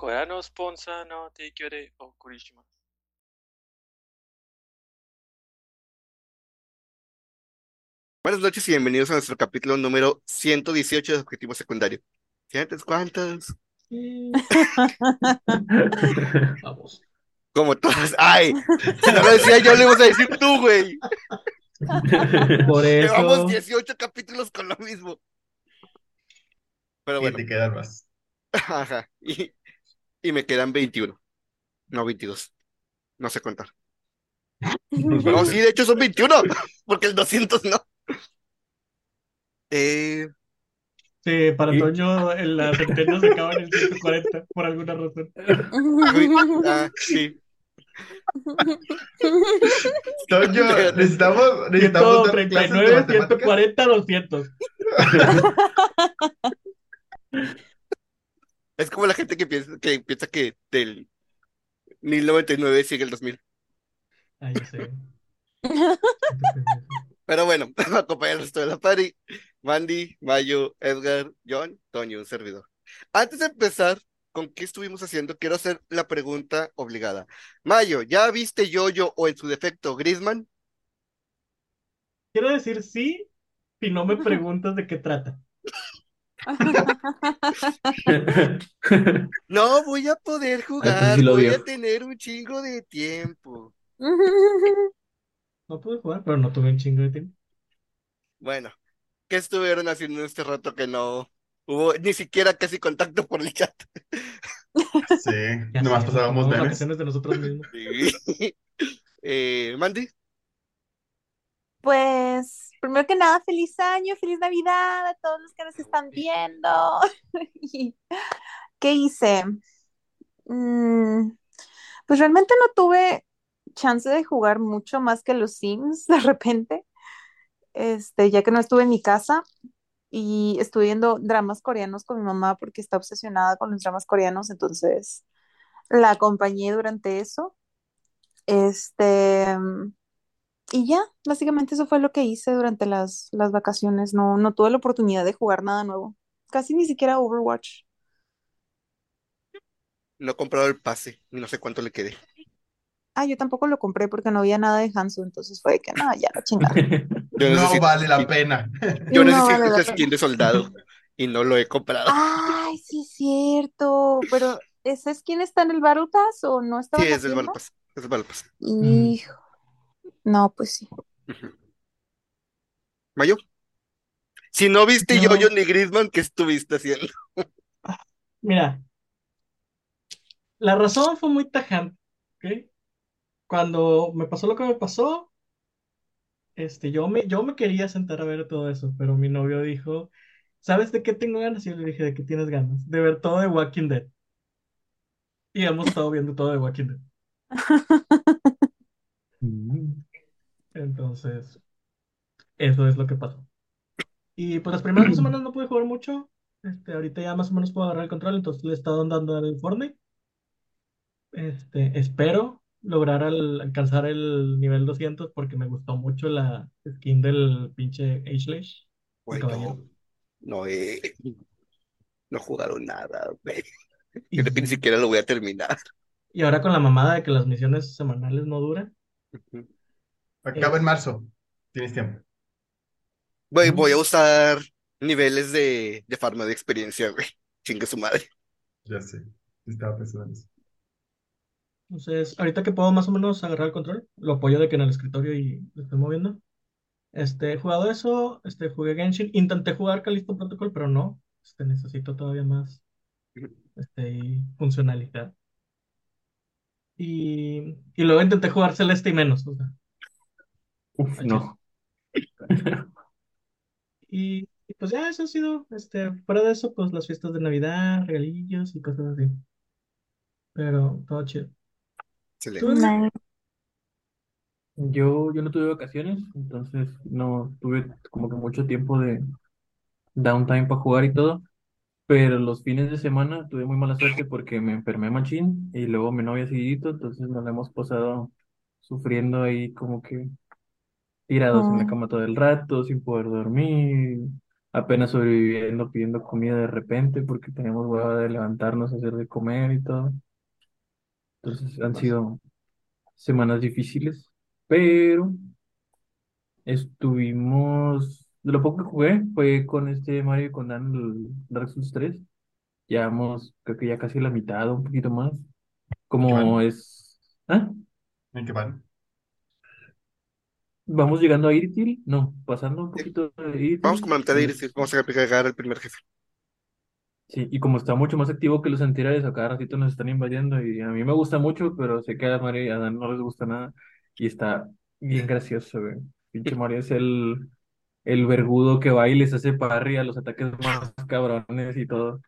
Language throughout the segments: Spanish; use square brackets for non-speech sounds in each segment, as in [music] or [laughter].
Corano Sponsa no Teikyore eh, o Kurishima. Buenas noches y bienvenidos a nuestro capítulo número 118 de Objetivo Secundario. ¿Sí antes cuántas? [laughs] Vamos. Como todas. ¡Ay! Si no lo decía yo, le ibas a decir tú, güey. Por [laughs] eso. Llevamos 18 capítulos con lo mismo. Pero bueno. Y te más. [laughs] Ajá. Y, y me quedan 21. No, 22. No sé contar. [laughs] No, sí, de hecho son 21, [laughs] porque el 200 no. Eh, sí, para Y- Toño el- la centena se acaba en el 140 por alguna razón. ah, sí. Toño, [laughs] necesitamos, necesitamos dar clases de 139, matemáticas. 140, 200. Es como la gente que piensa que, piensa que del 1099 sigue el 2000. Ah, sé. [laughs] Pero bueno, [laughs] me acompaña el resto de la party. Mandy, Mayo, Edgar, John, Toño, un servidor. Antes de empezar con qué estuvimos haciendo, quiero hacer la pregunta obligada. Mayo, ¿ya viste Yoyo o en su defecto Grisman? Quiero decir sí si no me preguntas de qué trata. [laughs] No voy a poder jugar, sí lo voy vio. a tener un chingo de tiempo. [laughs] No pude jugar, pero no tuve un chingo de tiempo. Bueno, ¿qué estuvieron haciendo en este rato que no hubo ni siquiera casi contacto por el chat? [laughs] Sí, Ya nomás sé, pasábamos memes. de nosotros mismos. Sí. Eh, Mandy, Pues, primero que nada, feliz año, feliz Navidad a todos los que nos están viendo. [laughs] ¿Qué hice? Mm, pues realmente no tuve chance de jugar mucho más que los Sims [laughs] de repente, este, ya que no estuve en mi casa y estuve viendo dramas coreanos con mi mamá porque está obsesionada con los dramas coreanos, entonces la acompañé durante eso. Este, y ya, básicamente eso fue lo que hice durante las, las vacaciones. No, no tuve la oportunidad de jugar nada nuevo. Casi ni siquiera Overwatch. no he comprado el pase y no sé cuánto le quedé. Ah, yo tampoco lo compré porque no había nada de Hanzo, entonces fue de que no, ya la chingada. [laughs] Yo No vale la skin- pena. Yo No necesito vale la ese skin de soldado y no lo he comprado. Ay, sí, es cierto. Pero, ¿ese es quién está en el Battle Pass o no estaba Sí, es del haciendo? Battle Pass. Es del Battle Pass. Hijo. No, pues sí. Mayo, si no viste No. Yoyo ni Griezmann, ¿qué estuviste haciendo? [laughs] Mira, la razón fue muy tajante, ¿ok? Cuando me pasó lo que me pasó, este, yo me, yo me quería sentar a ver todo eso, pero mi novio dijo, ¿sabes de qué tengo ganas? Y yo le dije, ¿de qué tienes ganas? De ver todo de Walking Dead. Y hemos estado viendo todo de Walking Dead. [laughs] Entonces, eso es lo que pasó. Y pues las primeras dos [clears throat] semanas no pude jugar mucho. Este, ahorita ya más o menos puedo agarrar el control, entonces le he estado dando al Fortnite. Este, espero lograr al- alcanzar el nivel 200 porque me gustó mucho la skin del pinche Güey, caballero. no, no, eh, no jugaron nada, güey. Ni siquiera lo voy a terminar. y ahora con la mamada de que las misiones semanales no duran. Ujú. Acaba en marzo. Tienes tiempo. Güey, voy a usar niveles de, de farma de experiencia, güey. [laughs] Chingue su madre. Ya sé. Estaba pensando en eso. Entonces, ahorita que puedo más o menos agarrar el control, lo apoyo de que en el escritorio y lo estoy moviendo. Este, he jugado eso, este, jugué Genshin, intenté jugar Callisto Protocol, pero no, este, necesito todavía más, este, y funcionalidad. Y, y luego intenté jugar Celeste y menos, o sea, Uf, no. [laughs] Y, y pues ya eso ha sido, este, fuera de eso, pues las fiestas de Navidad, regalillos y cosas así. Pero todo chido. Excelente. ¿Tú, Edgar? Nice. Yo, yo no tuve vacaciones, entonces no tuve como que mucho tiempo de downtime para jugar y todo. Pero los fines de semana tuve muy mala suerte porque me enfermé machín y luego mi novia seguidito, entonces nos la hemos pasado sufriendo ahí como que tirados en la cama todo el rato, sin poder dormir, apenas sobreviviendo, pidiendo comida de repente porque tenemos hueva de levantarnos, hacer de comer y todo. Entonces han sido semanas difíciles, pero estuvimos, de lo poco que jugué fue con este Mario y con Dan el Dark Souls 3. Llevamos, creo que ya casi la mitad, un poquito más. Como es... ¿Ah? ¿En qué van? Vamos llegando a Iritil, no, pasando un Sí. poquito de Iritil. Vamos como a la mitad de y Iris, es- vamos a pegar al primer jefe. Sí, y como está mucho más activo que los anteriores, a cada ratito nos están invadiendo y a mí me gusta mucho, pero sé que a Mario y a Dan no les gusta nada y está bien gracioso, güey. Pinche Mario es el, el vergudo que va y les hace parry a los ataques más cabrones y todo.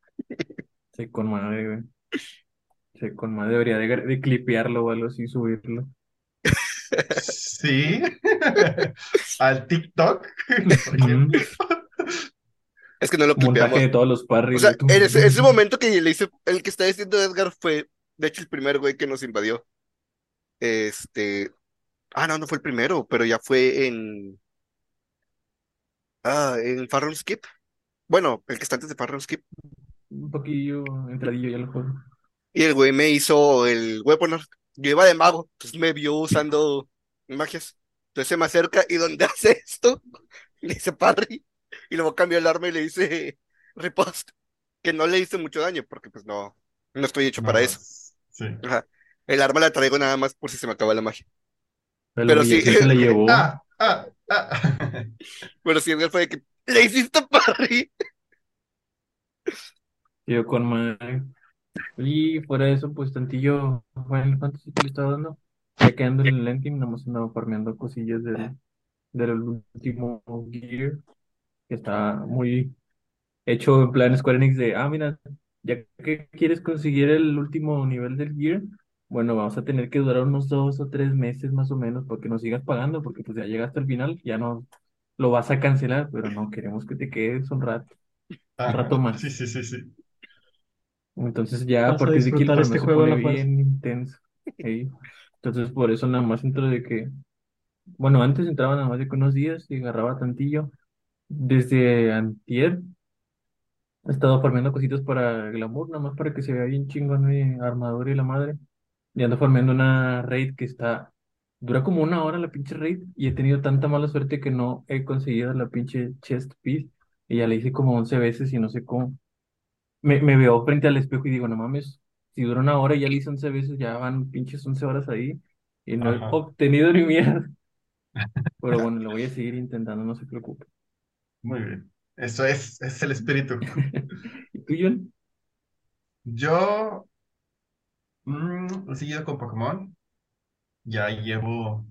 Sé con madre, güey. Sé con madre, debería de, de clipearlo o algo así, subirlo. Sí. [laughs] Al TikTok. Es que no lo Montaje clipeamos. de todos los O parries. sea, güey. en ese, ese momento que le hice, el que está diciendo Edgar fue, de hecho, el primer güey que nos invadió. Este, ah, no, no fue el primero, pero ya fue en, ah, en Far Realm Skip. Bueno, el que está antes de Far Realm Skip. Un poquillo entradillo ya el juego. Y el güey me hizo el weapon art. Yo iba de mago, entonces me vio usando magias. Entonces se me acerca y donde [laughs] hace esto, le dice parry. Y luego cambió el arma y le dice ripost. Que no le hice mucho daño, porque pues no, no estoy hecho para No, eso. Sí. Ajá. El arma la traigo nada más por si se me acaba la magia. Pero, Pero sí. se la llevó. Ah, ah, ah. [laughs] Pero si Edgar fue de que le hiciste parry. Yo con madre. Y fuera de eso, pues tantillo Final Fantasy que le estaba dando. Ya quedando en el endgame, nada más andaba farmeando cosillas del, del último Gear, que está muy hecho en plan Square Enix de, ah, mira, ya que quieres conseguir el último nivel del Gear, bueno, vamos a tener que durar unos dos o tres meses más o menos porque nos sigas pagando, porque pues ya llegaste al final, ya no lo vas a cancelar, pero no, queremos que te quedes un rato, un rato más. Sí, sí, sí, sí. Entonces ya a Vas a partir de aquí el disfrutar este se juego pone la bien intenso. ¿sí? Entonces por eso nada más entro de que, bueno, antes entraba nada más de que unos días y agarraba tantillo. Desde antier he estado farmeando cositas para Glamour, nada más para que se vea bien chingón mi armadura y la madre. Y ando farmeando una raid que está, dura como una hora la pinche raid y he tenido tanta mala suerte que no he conseguido la pinche chest piece y ya la hice como 11 veces y no sé cómo. Me, me veo frente al espejo y digo, no mames, si dura una hora y ya le hice 11 veces, ya van pinches 11 horas ahí y no he Ajá. obtenido ni mierda. [laughs] Pero bueno, lo voy a seguir intentando, no se preocupe. Muy bien. Eso es, es el espíritu. [laughs] ¿Y tú, John? Yo mm, he seguido con Pokémon. Ya llevo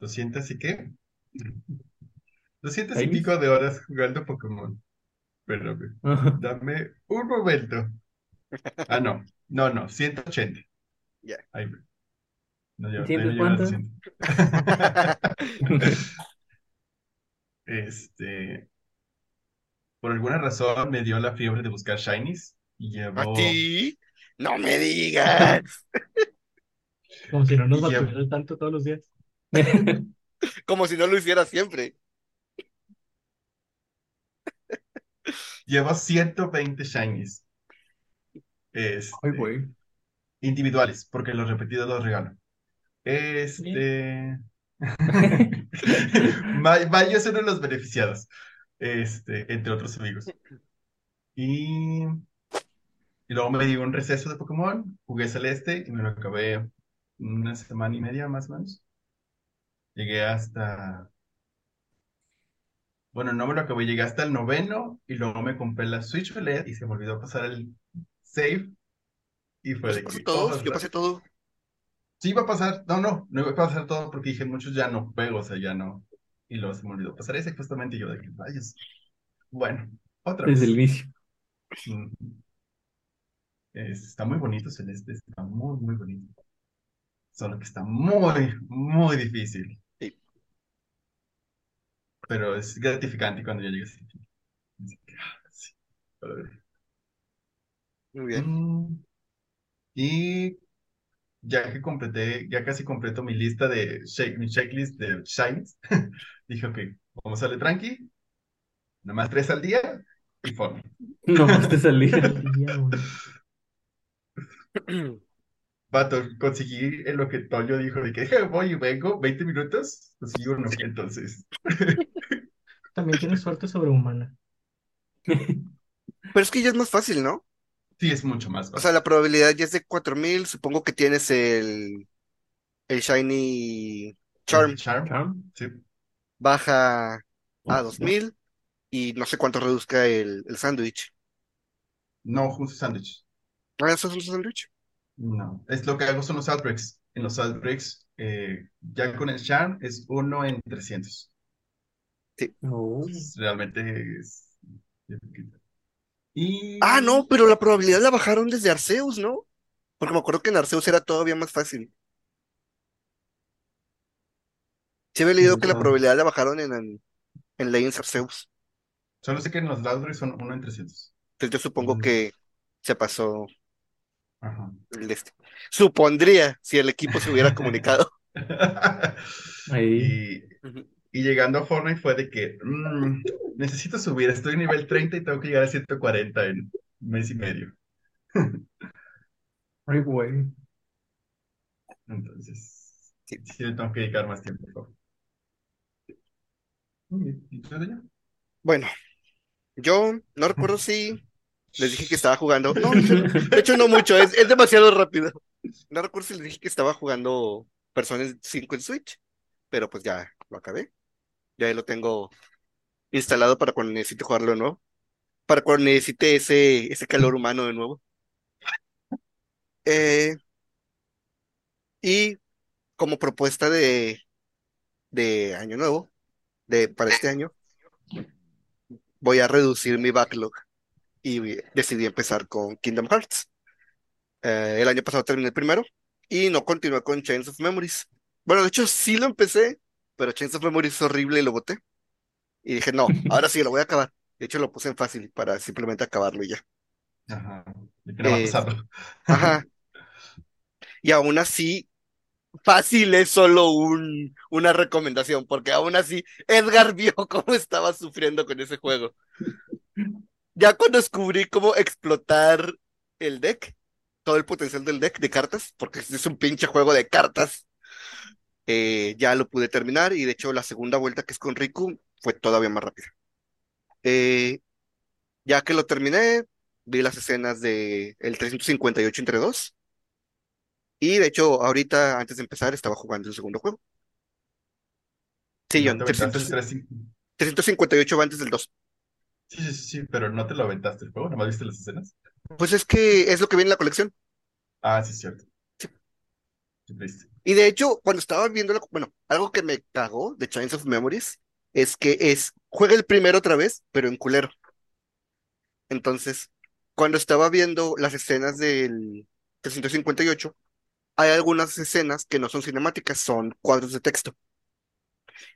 200 y qué? 200 y pico de horas jugando Pokémon. Espérame, [laughs] dame un momento. Ah, no. No, no, 180. Ya. Ahí. No, ya, ¿Sientes ahí me llevo cuánto? 200. [laughs] Este, por alguna razón me dio la fiebre de buscar shinies y ¿A llevo ti? No me digas. Como si no nos batuvieran tanto todos los días. [laughs] Como si no lo hiciera siempre. Llevo 120 shinies. Este, Ay, güey. individuales, porque los repetidos los regalo. Este. [laughs] Ma- Mayo es uno de los beneficiados, este, entre otros amigos. Y, y luego me di un receso de Pokémon, jugué Celeste y me lo acabé una semana y media más o menos. Llegué hasta. Bueno, no me lo acabé, llegué hasta el noveno y luego me compré la Switch OLED y se me olvidó pasar el save. Y fue Pues de pasé que, todo, oh, yo pasé todo. Sí, iba a pasar. No, no, no iba a pasar todo porque dije, muchos ya no juego, o sea, ya no. Y luego se me olvidó pasar ese justamente y yo de que rayos. Bueno, otra Desde el vez. inicio. Mm. Es- está muy bonito Celeste, está muy, muy bonito. Solo que está muy, muy difícil. Pero es gratificante cuando al fin. Así que, ah, sí. Muy bien. Mm, Y ya que completé, ya casi completo mi lista de shake, mi checklist de shinies, [laughs] dije, ok, vamos a darle tranqui. Nada más tres al día y Fortnite. Nomás te salí. Vato, conseguí en lo que Toño dijo de que "Je, voy y vengo, 20 minutos, conseguí uno, entonces. [laughs] También tienes suerte sobrehumana. Pero es que ya es más fácil, ¿no? Sí, es mucho más O fácil. sea, la probabilidad ya es de 4000. Supongo que tienes el, el Shiny Charm. Charm, Charm. sí. Baja a 2000 y no sé cuánto reduzca el, el sándwich. No, justo sándwich. Ah, ¿eso es un sándwich? No, es lo que hago son los outbreaks. En los outbreaks, eh, ya con el charm es uno en 300. Oh. Entonces, realmente es... Y... Ah, no, pero la probabilidad la bajaron desde Arceus, ¿no? Porque me acuerdo que en Arceus era todavía más fácil. Sí había leído que la No. probabilidad la bajaron en, en, en Legends Arceus. Solo sé que en los outbreaks son uno en 300. Entonces yo supongo Mm. que se pasó Ajá. el de este. Supondría si el equipo se hubiera comunicado. [laughs] Ahí. Y, y llegando a Fortnite fue de que mm, necesito subir, estoy en nivel 30 y tengo que llegar a 140 en un mes y medio. [laughs] Ay, güey. Entonces, Sí. sí le tengo que dedicar más tiempo. ¿Y tú? Bueno, yo no recuerdo si les dije que estaba jugando. No, de hecho no mucho, es, es demasiado rápido. No recuerdo si les dije que estaba jugando Persona 5 en Switch, pero pues ya lo acabé. Ya lo tengo instalado para cuando necesite jugarlo de nuevo. Para cuando necesite ese, ese calor humano de nuevo. Eh, y como propuesta de, de año nuevo, de, para este año, voy a reducir mi backlog y decidí empezar con Kingdom Hearts. Eh, el año pasado terminé el primero y no continué con Chains of Memories. Bueno, de hecho sí lo empecé, pero Chains of Memories es horrible y lo boté. Y dije, no, [laughs] ahora sí lo voy a acabar. De hecho lo puse en fácil para simplemente acabarlo y ya. Ajá. ¿De qué no va a Eh? Ajá. Y aún así, fácil es solo un, una recomendación, porque aún así Edgar [laughs] vio cómo estaba sufriendo con ese juego. Ya cuando descubrí cómo explotar el deck, todo el potencial del deck de cartas, porque es un pinche juego de cartas, eh, ya lo pude terminar y de hecho la segunda vuelta que es con Riku fue todavía más rápida. Eh, ya que lo terminé, vi las escenas de el 358 entre dos. Y de hecho, ahorita, antes de empezar, estaba jugando el segundo juego. Sí, ¿No John, el 300 300? 358 va antes del 2. Sí, sí, sí, sí, pero no te lo aventaste el juego, ¿nomás viste las escenas? Pues es que es lo que viene en la colección. Ah, sí, es cierto. Y de hecho, cuando estaba viendo, la, bueno, algo que me cagó de Chains of Memories es que es, juega el primero otra vez, pero en culero. Entonces, cuando estaba viendo las escenas del 358, hay algunas escenas que no son cinemáticas, son cuadros de texto.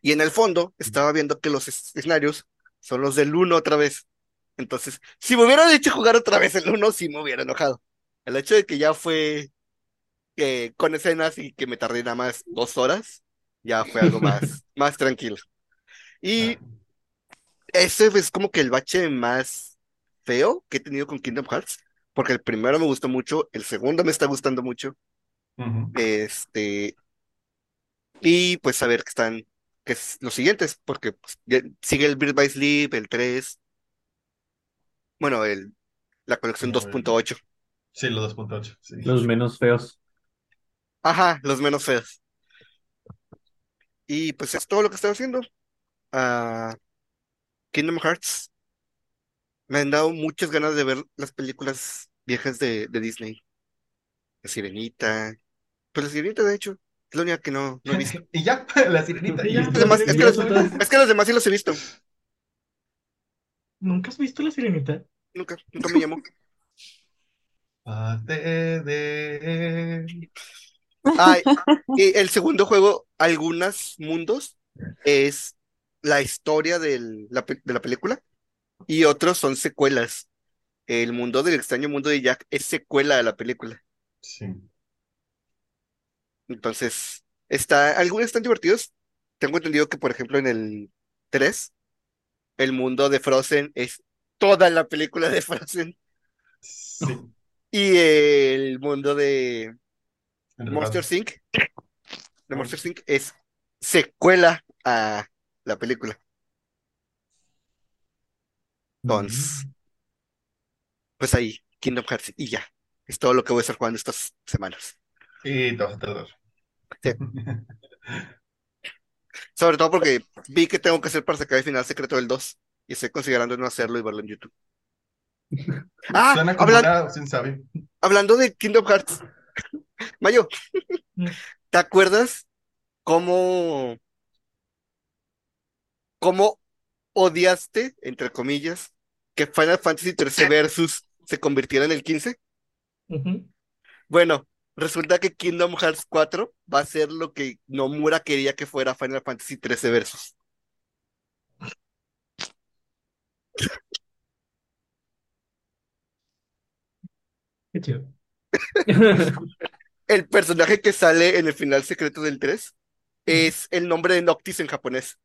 Y en el fondo estaba viendo que los es- escenarios son los del 1 otra vez. Entonces, si me hubieran hecho jugar otra vez el 1, sí me hubiera enojado. El hecho de que ya fue con escenas y que me tardé nada más dos horas, ya fue algo más, [laughs] más tranquilo. Y Ah, ese es como que el bache más feo que he tenido con Kingdom Hearts, porque el primero me gustó mucho, el segundo me está gustando mucho, ujú. este, y pues saber que están, que es los siguientes, porque pues, ya sigue el Birth by Sleep, el 3, bueno, el, la colección Como el- 2.8, Sí, los 2.8, sí. Los menos feos. Ajá, los menos feos. Y pues es todo lo que estoy haciendo. Ah, Kingdom Hearts, me han dado muchas ganas de ver las películas viejas de, de Disney. La Sirenita, pues la Sirenita de hecho, es la única que no, no he visto. [laughs] Y ya, [laughs] la sirenita. Y ya, es que los, son todas. es que los demás sí los he visto. ¿Nunca has visto la sirenita? Nunca, nunca me llamó. [laughs] Parte de... Ah, y el segundo juego, algunos mundos, es la historia del- la de la película y otros son secuelas. El mundo del extraño mundo de Jack es secuela de la película. Sí. Entonces, está, algunos están divertidos. Tengo entendido que, por ejemplo, en el 3 el mundo de Frozen es toda la película de Frozen. Sí. Y el mundo de Monster. Inc. De Monster Inc. es secuela a la película. Entonces, pues ahí, Kingdom Hearts y ya. Es todo lo que voy a estar jugando estas semanas. Y te vas a tardar. Sí. [laughs] Sobre todo porque vi que tengo que hacer para sacar el final secreto del 2 y estoy considerando no hacerlo y verlo en YouTube. [laughs] Ah, opción sabia. hablando de Kingdom Hearts. Mayo, Mm. ¿te acuerdas cómo, cómo odiaste, entre comillas, que Final Fantasy XIII Versus se convirtiera en el 15? Ujú. Bueno, resulta que Kingdom Hearts 4 va a ser lo que Nomura quería que fuera Final Fantasy XIII Versus. Qué chido. [laughs] El personaje que sale en el final secreto del 3 es el nombre de Noctis en japonés.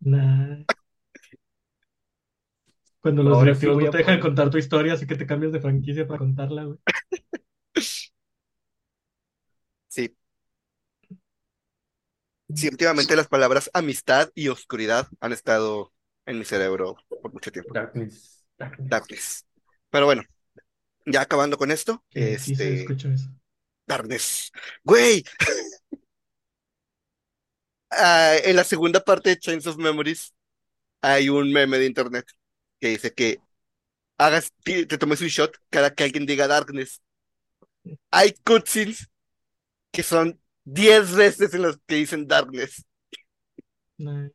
Nah. Cuando los Ahora directivos no te dejan contar tu historia, así que te cambias de franquicia para contarla, güey. [laughs] Sí. Sí, últimamente las palabras amistad y oscuridad han estado en mi cerebro por mucho tiempo. Darkness. Darkness. Darkness. Pero bueno, ya acabando con esto, se este, escucha eso. Darkness. Güey. [laughs] Ah, en la segunda parte de Chains of Memories hay un meme de internet que dice que hagas, te, te tomes un shot cada que alguien diga Darkness. Hay cutscenes que son 10 veces en las que dicen Darkness. Nah.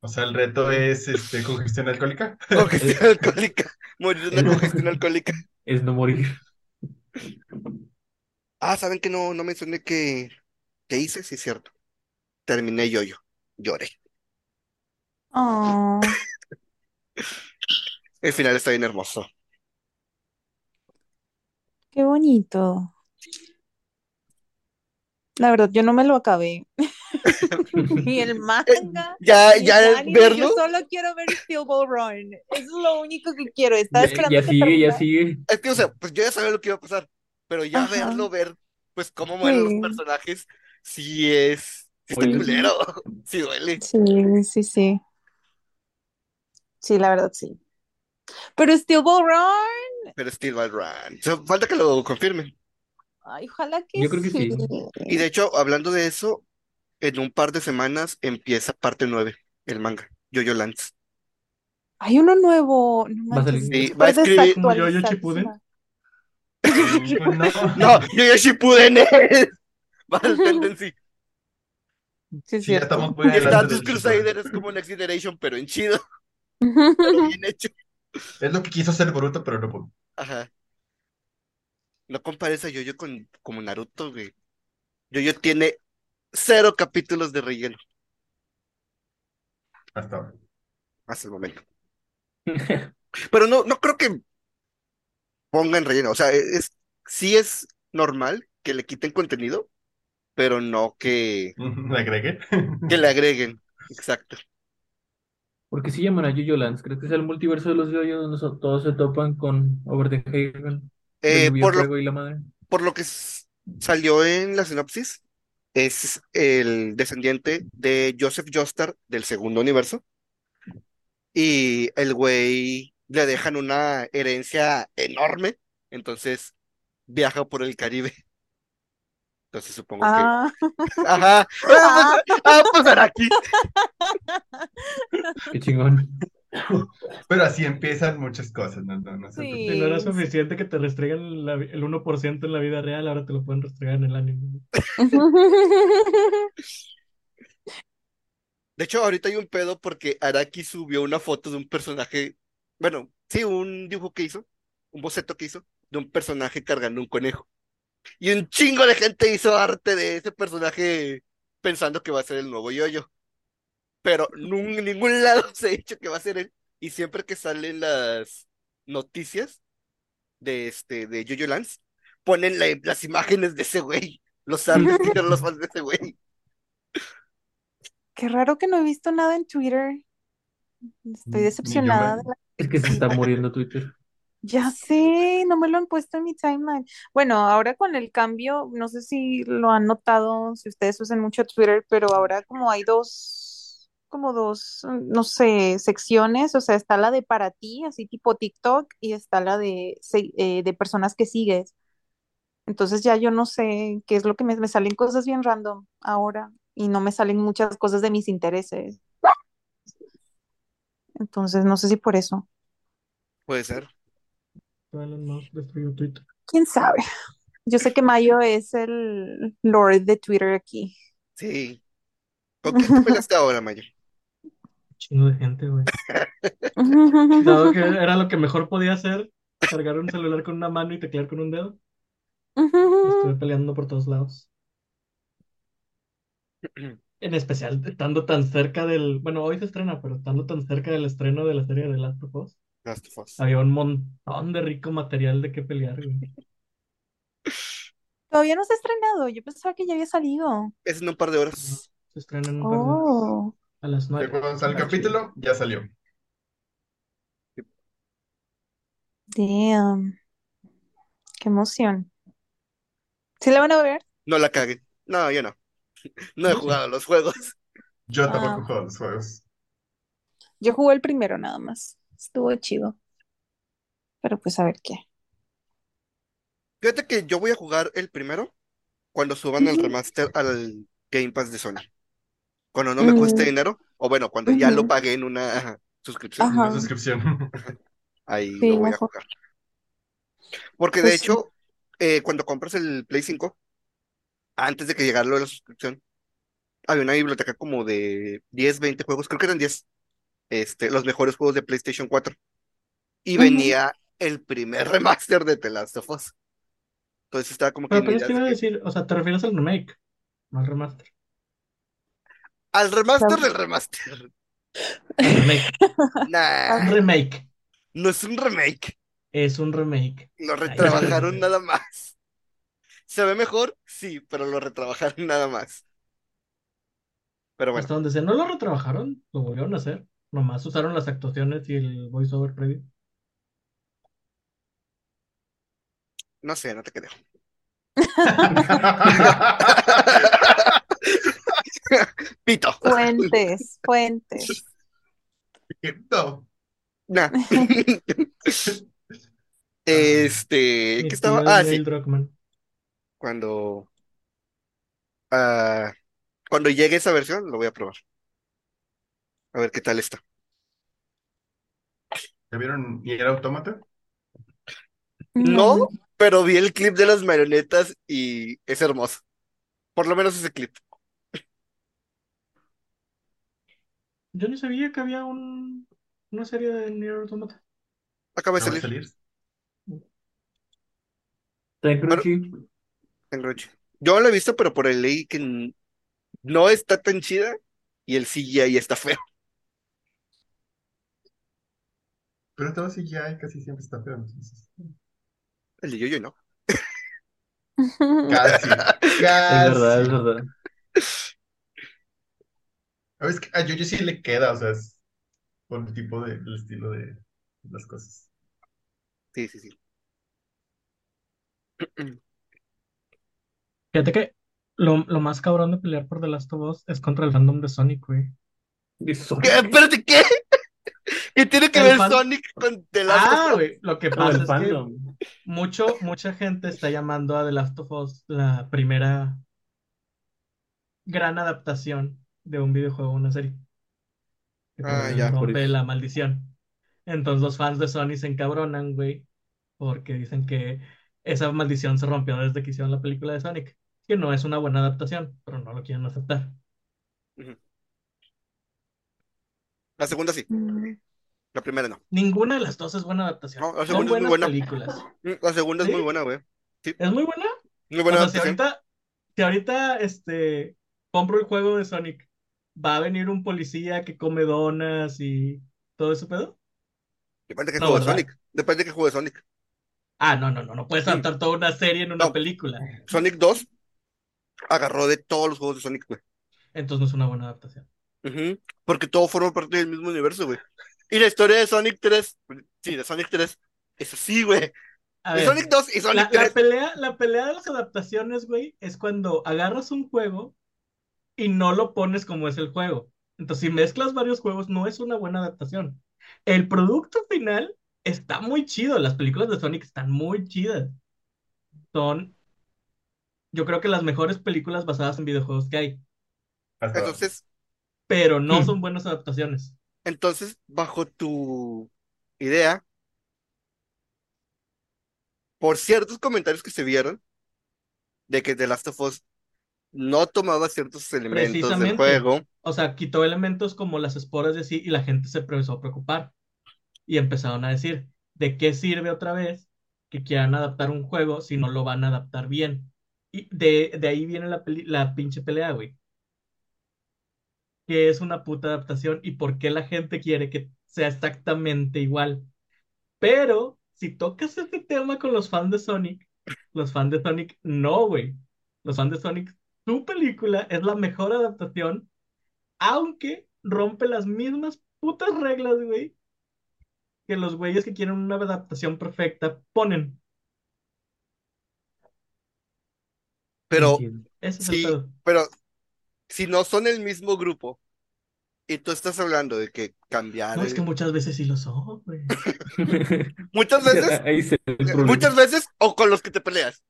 O sea, el reto es este, congestión alcohólica. Congestión [laughs] alcohólica. Morir de una congestión alcohólica. Es no morir. Ah, ¿saben que no, no mencioné que, que hice? Sí, es cierto. Terminé yo-yo. Lloré. Oh, El final está bien hermoso. qué bonito. La verdad, yo no me lo acabé. [laughs] Ni el manga, Ya, ni ya el anime, verlo. yo solo quiero ver Steel Ball Run. Eso es lo único que quiero. Estaba Ya, esperando ya que sigue, ya sigue. Es que, o sea, pues yo ya sabía lo que iba a pasar, pero ya Ajá. verlo, ver, pues cómo mueren Sí. los personajes, sí es, sí está culero, [laughs] sí duele. Sí, sí, sí. Sí, la verdad, sí. Pero Steel Ball Run, Pero Steel Ball Run. O sea, falta que lo confirmen. Ay, ojalá que Yo creo que sí. Y de hecho, hablando de eso, en un par de semanas empieza parte 9, el manga, Yo-Yo Lance. Hay uno nuevo. No Va a salir- Sí, va a escribir- ¿Como Yo-Yo desactualizadísima. Shippuden? [laughs] [laughs] Pues no. No, Yo-Yo Shippuden es Tendency. Sí, es Sí, ya cierto. estamos muy Status Crusader es como Next Generation, pero en chido, [laughs] pero bien hecho. Es lo que quiso hacer Boruto, pero no pudo. Ajá. No compares a Yo-Yo con como Naruto, güey. Yo-Yo tiene cero capítulos de relleno Hasta ahora. hasta el momento. [laughs] Pero no, no creo que pongan relleno. O sea, es, sí es normal que le quiten contenido, pero no que, [laughs] ¿Me agregué? [laughs] que le agreguen. Exacto. Porque sí llaman a Yoyo Lance. ¿Crees que es el multiverso de los yoyos donde todos se topan con Over the Haven, Eh, por lo, videojuego y la madre? por lo que salió en la sinopsis, es el descendiente de Joseph Joestar del segundo universo. Y el güey le dejan una herencia enorme, entonces viaja por el Caribe. Entonces supongo que. Ah, [laughs] Ajá. Ah, pues, ah, pues Araki. Qué chingón. [laughs] Pero así empiezan muchas cosas. No, no, no Sí. No era suficiente que te restringen la- el 1% en la vida real, ahora te lo pueden restregar en el anime. [laughs] De hecho, ahorita hay un pedo porque Araki subió una foto de un personaje. Bueno, sí, un dibujo que hizo, un boceto que hizo, de un personaje cargando un conejo. Y un chingo de gente hizo arte de ese personaje pensando que va a ser el nuevo Yoyo. Pero en ningún lado se ha dicho que va a ser él. Y siempre que salen las noticias de este de Yoyo Lance, ponen la- las imágenes de ese güey. Los artes hicieron los fans de ese güey. Qué raro que no he visto nada en Twitter. Estoy decepcionada de la- Es que se está muriendo Twitter. Ya sé, no me lo han puesto en mi timeline. Bueno, ahora con el cambio, no sé si lo han notado, si ustedes usan mucho Twitter, pero ahora como hay dos, como dos, no sé, secciones, o sea, está la de para ti, así tipo TikTok, y está la de, eh, de personas que sigues. Entonces ya yo no sé qué es lo que me, me salen cosas bien random ahora, y no me salen muchas cosas de mis intereses. Entonces no sé si por eso. Puede ser. ¿Quién sabe? Yo sé que Mayo es el Lord de Twitter aquí. Sí. ¿Con quién te peleaste ahora, Mayo? Chingo de gente, güey. [laughs] Dado que era lo que mejor podía hacer, cargar un celular con una mano y teclear con un dedo. Estuve peleando por todos lados. En especial, estando tan cerca del. Bueno, hoy se estrena, pero estando tan cerca del estreno de la serie de Last of Us, Last of Us. había un montón de rico material de qué pelear, güey. Todavía no se ha estrenado. Yo pensaba que ya había salido. Es en un par de horas. Se estrena en un par de horas. A las nueve. cuando sale el Ah, capítulo, ya salió. damn. Qué emoción. ¿Sí la van a ver? No la caguen. No, yo no. [laughs] No he jugado los juegos. Yo Ah. tampoco juego los juegos. Yo jugué el primero nada más. Estuvo chido. Pero pues a ver qué. Fíjate que yo voy a jugar el primero cuando suban el remaster al Game Pass de Sony. Cuando no me cueste Mm. dinero, o bueno, cuando ya lo pagué en una [laughs] suscripción, Ajá. Una suscripción. [laughs] ahí Sí, lo voy a mejor. jugar. Porque de Pues sí. hecho, eh, cuando compras el Play 5, antes de que llegara lo de la suscripción, había una biblioteca como de 10, 20 juegos, creo que eran 10, este, los mejores juegos de PlayStation 4. Y venía el primer [laughs] remaster de The Last of Us. Entonces estaba como que Pero apenas te ideas iba a de que- decir, o sea, te refieres al remake, no al remaster. Al remaster del remaster. Remake. [laughs] Nah, remake. no es un remake. Es un remake. Lo retrabajaron nada más. ¿Se ve mejor? Sí, pero lo retrabajaron nada más. Pero bueno, Hasta donde se no lo retrabajaron, lo volvieron a hacer. Nomás usaron las actuaciones y el voiceover previo. no sé, no te creo. [laughs] [laughs] [laughs] Pito. Fuentes, [laughs] fuentes. No. Nah. [laughs] Este, ¿qué estaba? estimado Ah, sí, cuando, ah, cuando llegue esa versión, lo voy a probar. A ver qué tal está. ¿Ya vieron Nier Automata? No, pero vi el clip de las marionetas y es hermoso. Por lo menos ese clip. Yo ni sabía que había un, una serie de Nier Automata. Acaba de Acaba de salir salir. Está en Crunchy. en Crunchy. Yo lo he visto, pero por el leí que n- no está tan chida y el CGI está feo. Pero todo CGI casi siempre está feo. entonces. El de Yoyo no. Casi. [laughs] Es verdad, es Casi. verdad. A veces que a Yoyo sí le queda, o sea, es por el tipo de, el estilo de las cosas. Sí, sí, sí. [clears throat] Fíjate que lo, lo más cabrón de pelear por The Last of Us es contra el random de Sonic, güey. ¿Qué? Espérate, ¿qué? [laughs] ¿Qué tiene que El ver fan- Sonic con The Last of Ah, Us? güey, lo que pasa el es que fandom. mucho, mucha gente está llamando a The Last of Us la primera gran adaptación de un videojuego a una serie. Que Ah, ya, por rompe eso. la maldición. Entonces los fans de Sony se encabronan, güey, porque dicen que esa maldición se rompió desde que hicieron la película de Sonic. Que no es una buena adaptación, pero no lo quieren aceptar. La segunda sí, la primera no. Ninguna de las dos es buena adaptación. No, la Son segunda es muy buenas buena. películas. Mm, La segunda es ¿Sí? muy buena, güey. ¿Es muy buena? Muy buena O sea, si adaptación. ahorita, si ahorita este, compro el juego de Sonic, ¿va a venir un policía que come donas y todo ese pedo? Depende de qué No, ¿verdad? Sonic. Depende de qué juego de Sonic. Ah, no, no, no, no puedes Sí. adaptar toda una serie en una No. película. Sonic 2 agarró de todos los juegos de Sonic, güey. Entonces no es una buena adaptación. Ujú, Porque todo forma parte del mismo universo, güey. Y la historia de Sonic 3, sí, de Sonic 3, es así, güey. A ver, Sonic 2 y Sonic la, la 3. pelea, la pelea de las adaptaciones, güey, es cuando agarras un juego y no lo pones como es el juego. Entonces, si mezclas varios juegos, no es una buena adaptación. El producto final está muy chido. Las películas de Sonic están muy chidas. Son, yo creo que las mejores películas basadas en videojuegos que hay. Entonces, pero no Hmm. son buenas adaptaciones. entonces, bajo tu idea, por ciertos comentarios que se vieron de que The Last of Us no tomaba ciertos elementos del juego, O sea, quitó elementos como las esporas de sí y la gente se empezó a preocupar. Y empezaron a decir, ¿de qué sirve otra vez que quieran adaptar un juego si no lo van a adaptar bien? Y de, de ahí viene la, peli- la pinche pelea, güey. Que es una puta adaptación y por qué la gente quiere que sea exactamente igual. Pero si tocas este tema con los fans de Sonic, los fans de Sonic no, güey. Los fans de Sonic, su película es la mejor adaptación, aunque rompe las mismas putas reglas, güey, que los güeyes que quieren una adaptación perfecta ponen. pero es sí, el pero si no son el mismo grupo y tú estás hablando de que cambiar, No, es que muchas veces sí lo son, güey. [laughs] muchas veces, problema. muchas veces o con los que te peleas.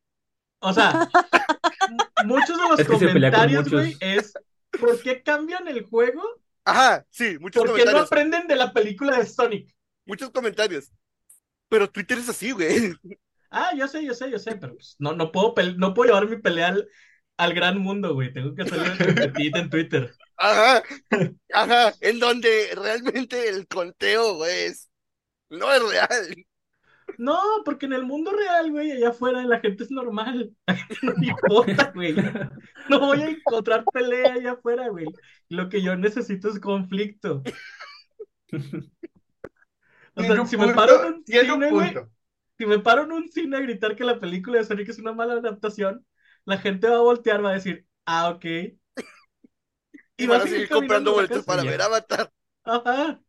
O sea, [laughs] muchos de los Es que comentarios, güey, es ¿por qué cambian el juego? Ajá, sí, muchos ¿Por qué no aprenden de la película de Sonic? muchos comentarios. Pero Twitter es así, güey. Ah, yo sé, yo sé, yo sé, pero pues, no, no puedo no puedo llevar mi pelea al, al gran mundo, güey. Tengo que salir repetir [laughs] en Twitter. Ajá, ajá, en donde realmente el conteo, güey, es- no es real. No, porque en el mundo real, güey, allá afuera la gente es normal. A la gente no importa, güey. No voy a encontrar pelea allá afuera, güey. Lo que yo necesito es conflicto. O sea, si me paro en un cine, güey, si me paro en un cine a gritar que la película de Sonic es una mala adaptación, la gente va a voltear, va a decir, ah, ok. [laughs] Y Y va van a seguir comprando boletos casa. para ver Avatar. Ajá.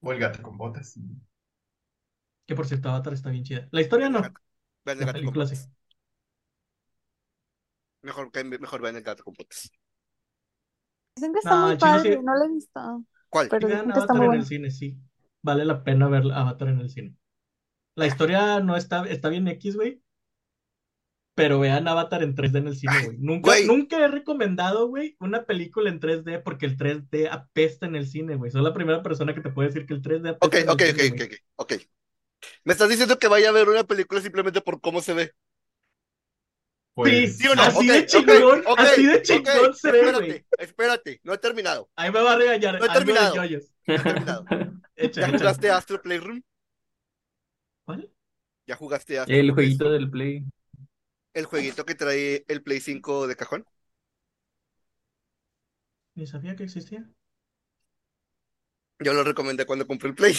O el gato con botas. Que por cierto, Avatar está bien chida. La historia no, Vean el la gato con película sí. botas. Mejor, mejor vean el gato con botas. Dicen que está No, muy padre, sí. no lo he visto, ¿Cuál? Pero vean que está Avatar muy en bueno. el cine, sí. Vale la pena ver Avatar en el cine. La historia no está, está bien X, güey. Pero vean Avatar en 3D en el cine, güey. Nunca, güey. nunca he recomendado, güey, una película en 3D porque el 3D apesta en el cine, güey. Soy la primera persona que te puede decir que el 3D apesta Ok, en el ok, ok, cine, ok, ok, ok. Me estás diciendo que vaya a ver una película simplemente por cómo se ve. Pues, ¿Sí o no? Así de chingón, así de chingón se ve, Espérate, espérate, no he terminado. Ahí me va a regañar No he terminado. No he terminado. [laughs] Echa, ¿Ya echa. jugaste Astro Playroom? ¿Cuál? ¿Ya jugaste Astro El Playroom? jueguito del Play. El jueguito que trae el Play 5 de cajón. Ni sabía que existía. Yo lo recomendé cuando compré el Play.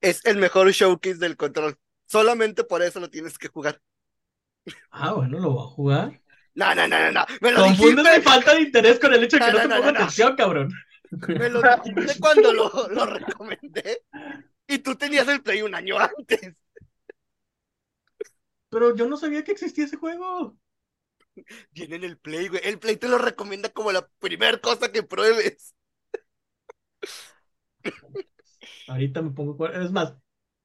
Es el mejor showcase del control. Solamente por eso lo tienes que jugar. Ah, bueno, lo voy a jugar. No, no, no, no, no. Me lo Confundes mi dijiste, falta de interés con el hecho de que No, no, no, te pongo no, no. atención, cabrón. me lo dijiste [laughs] cuando lo, lo recomendé. Y tú tenías el Play un año antes. Pero yo no sabía que existía ese juego. Viene en el Play, güey. El Play te lo recomienda como la primera cosa que pruebes. [laughs] Ahorita me pongo. Es más,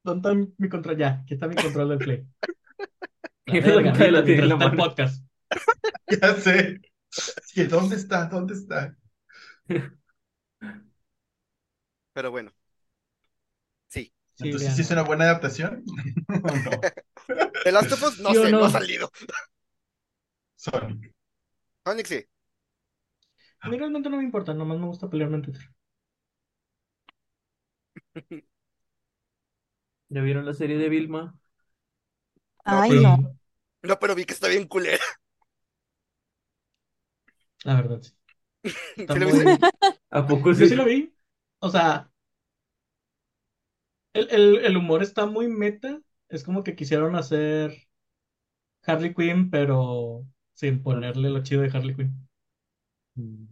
¿dónde está mi control? Ya, aquí está mi control del Play. [laughs] La verga, la la el podcast. [laughs] ya sé. Es que, ¿dónde está? ¿Dónde está? Pero bueno. Sí. Sí, Entonces. ¿sí es una buena adaptación? [laughs] ¿O no? The Last of Us, no ¿Sí o sé, no no? ha salido. Sonic. Sonic sí. A mí realmente no me importa, nomás me gusta pelearme en Twitter. [laughs] ¿Ya vieron la serie de Vilma? Ay, pero- no. No, pero vi que está bien culera. La verdad, sí. [laughs] Está ¿Sí lo muy- viste? ¿A poco Yo sí? sí lo vi. O sea, el, el, el humor está muy meta. Es como que quisieron hacer Harley Quinn, pero sin ponerle lo chido de Harley Quinn. Mm,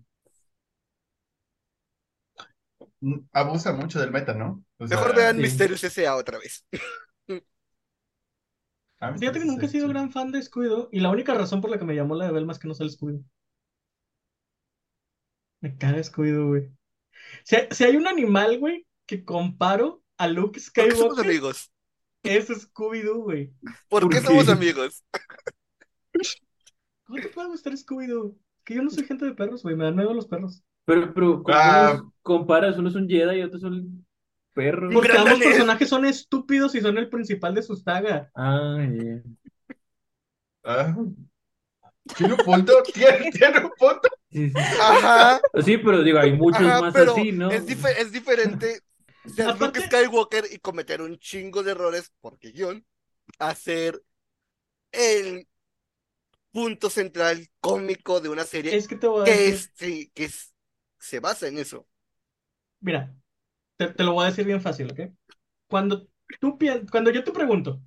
abusa mucho del meta, ¿no? O Mejor vean sí. Misterios S.A. otra vez. ah, Fíjate que nunca he sido gran fan de Scooby-Doo y la única razón por la que me llamó la de Velma es que no sale Scooby-Doo. Me caga Scooby-Doo, güey. Si, hay- si hay un animal, güey, que comparo a Luke ¿Por qué somos Skywalker, amigos? es Scooby-Doo, güey. ¿Por ¿Por qué qué? somos amigos? ¿Cómo te puede gustar Scooby-Doo? Que yo no soy gente de perros, güey, me dan miedo los perros. Pero, pero, ¿cómo Ah. los comparas? Uno es un Jedi y otro es un perro. Porque gran ambos personajes son estúpidos y son el principal de su saga. Ah, ya. Ah, ¿Tiene un punto? [laughs] ¿Tiene, tiene un punto? Sí, sí. Ajá, Sí, pero digo, hay muchos ajá, más pero así, ¿no? es, dife- es diferente ser Luke Skywalker y cometer un chingo de errores porque guion, hacer el punto central cómico de una serie Es que te voy a que decir, es, sí, que es- se basa en eso. mira, te, te lo voy a decir bien fácil, ¿ok? Cuando tú cuando yo te pregunto,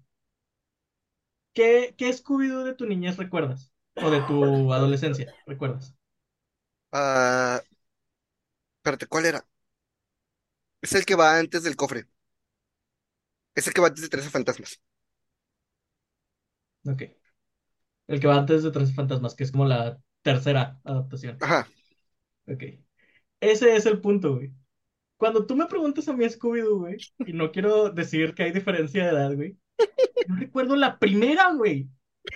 ¿qué, qué Scooby-Doo de tu niñez recuerdas? O de tu [laughs] adolescencia, ¿recuerdas? Ah, espérate, ¿cuál era? Es el que va antes del cofre. Es el que va antes de 13 fantasmas. Ok. El que va antes de Tres Fantasmas, que es como la tercera adaptación. Ajá. Ok. Ese es el punto, güey. Cuando tú me preguntas a mí Scooby-Doo, güey, y no quiero decir que hay diferencia de edad, güey, yo recuerdo la primera, güey.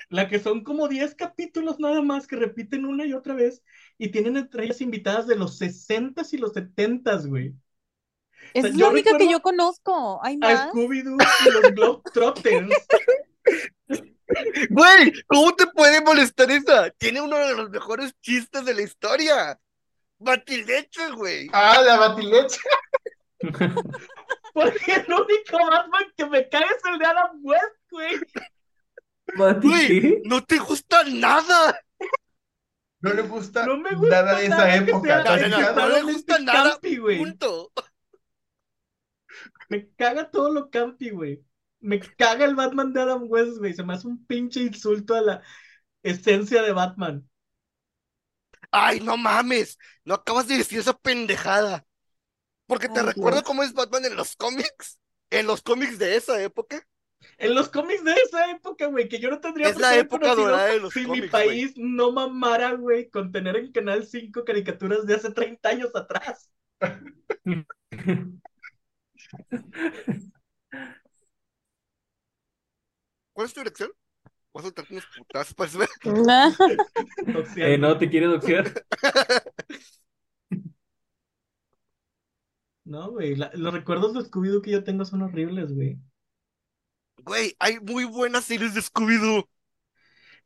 La que son como 10 capítulos nada más que repiten una y otra vez y tienen entre ellas invitadas de los 60s y los 70s, güey. Es sea, la única que yo conozco. ¿Hay A más? Scooby-Doo y los Globetrotters. Güey, ¿cómo te puede molestar esa? Tiene uno de los mejores chistes de la historia. Batileche, güey. Ah, la batileche. [laughs] Porque el único Batman que me cae es el de Adam West, güey. ¿Mati Güey, no te gusta nada. No le gusta No me gusta nada de esa época. sea No, no, no, no le gusta nada. campi, güey. Punto. Me caga todo lo campi, güey. Me caga el Batman de Adam West, güey. Se me hace un pinche insulto a la esencia de Batman. Ay, no mames. No acabas de decir esa pendejada. Porque te Ay, recuerdo Dios. cómo es Batman en los cómics. En los cómics de esa época. En los cómics de esa época, güey, que yo no tendría Es por la época dorada de los si mi cómics, país no mamara, güey, con tener en Canal 5 caricaturas de hace 30 años atrás. [laughs] ¿Cuál es tu dirección? Vas a soltarte unos putazos para ver. Doxeando. [laughs] Eh, no, te quiere doxear. [laughs] No, güey, la- los recuerdos de Scooby-Doo que yo tengo son horribles, güey. Güey, hay muy buenas series de Scooby-Doo.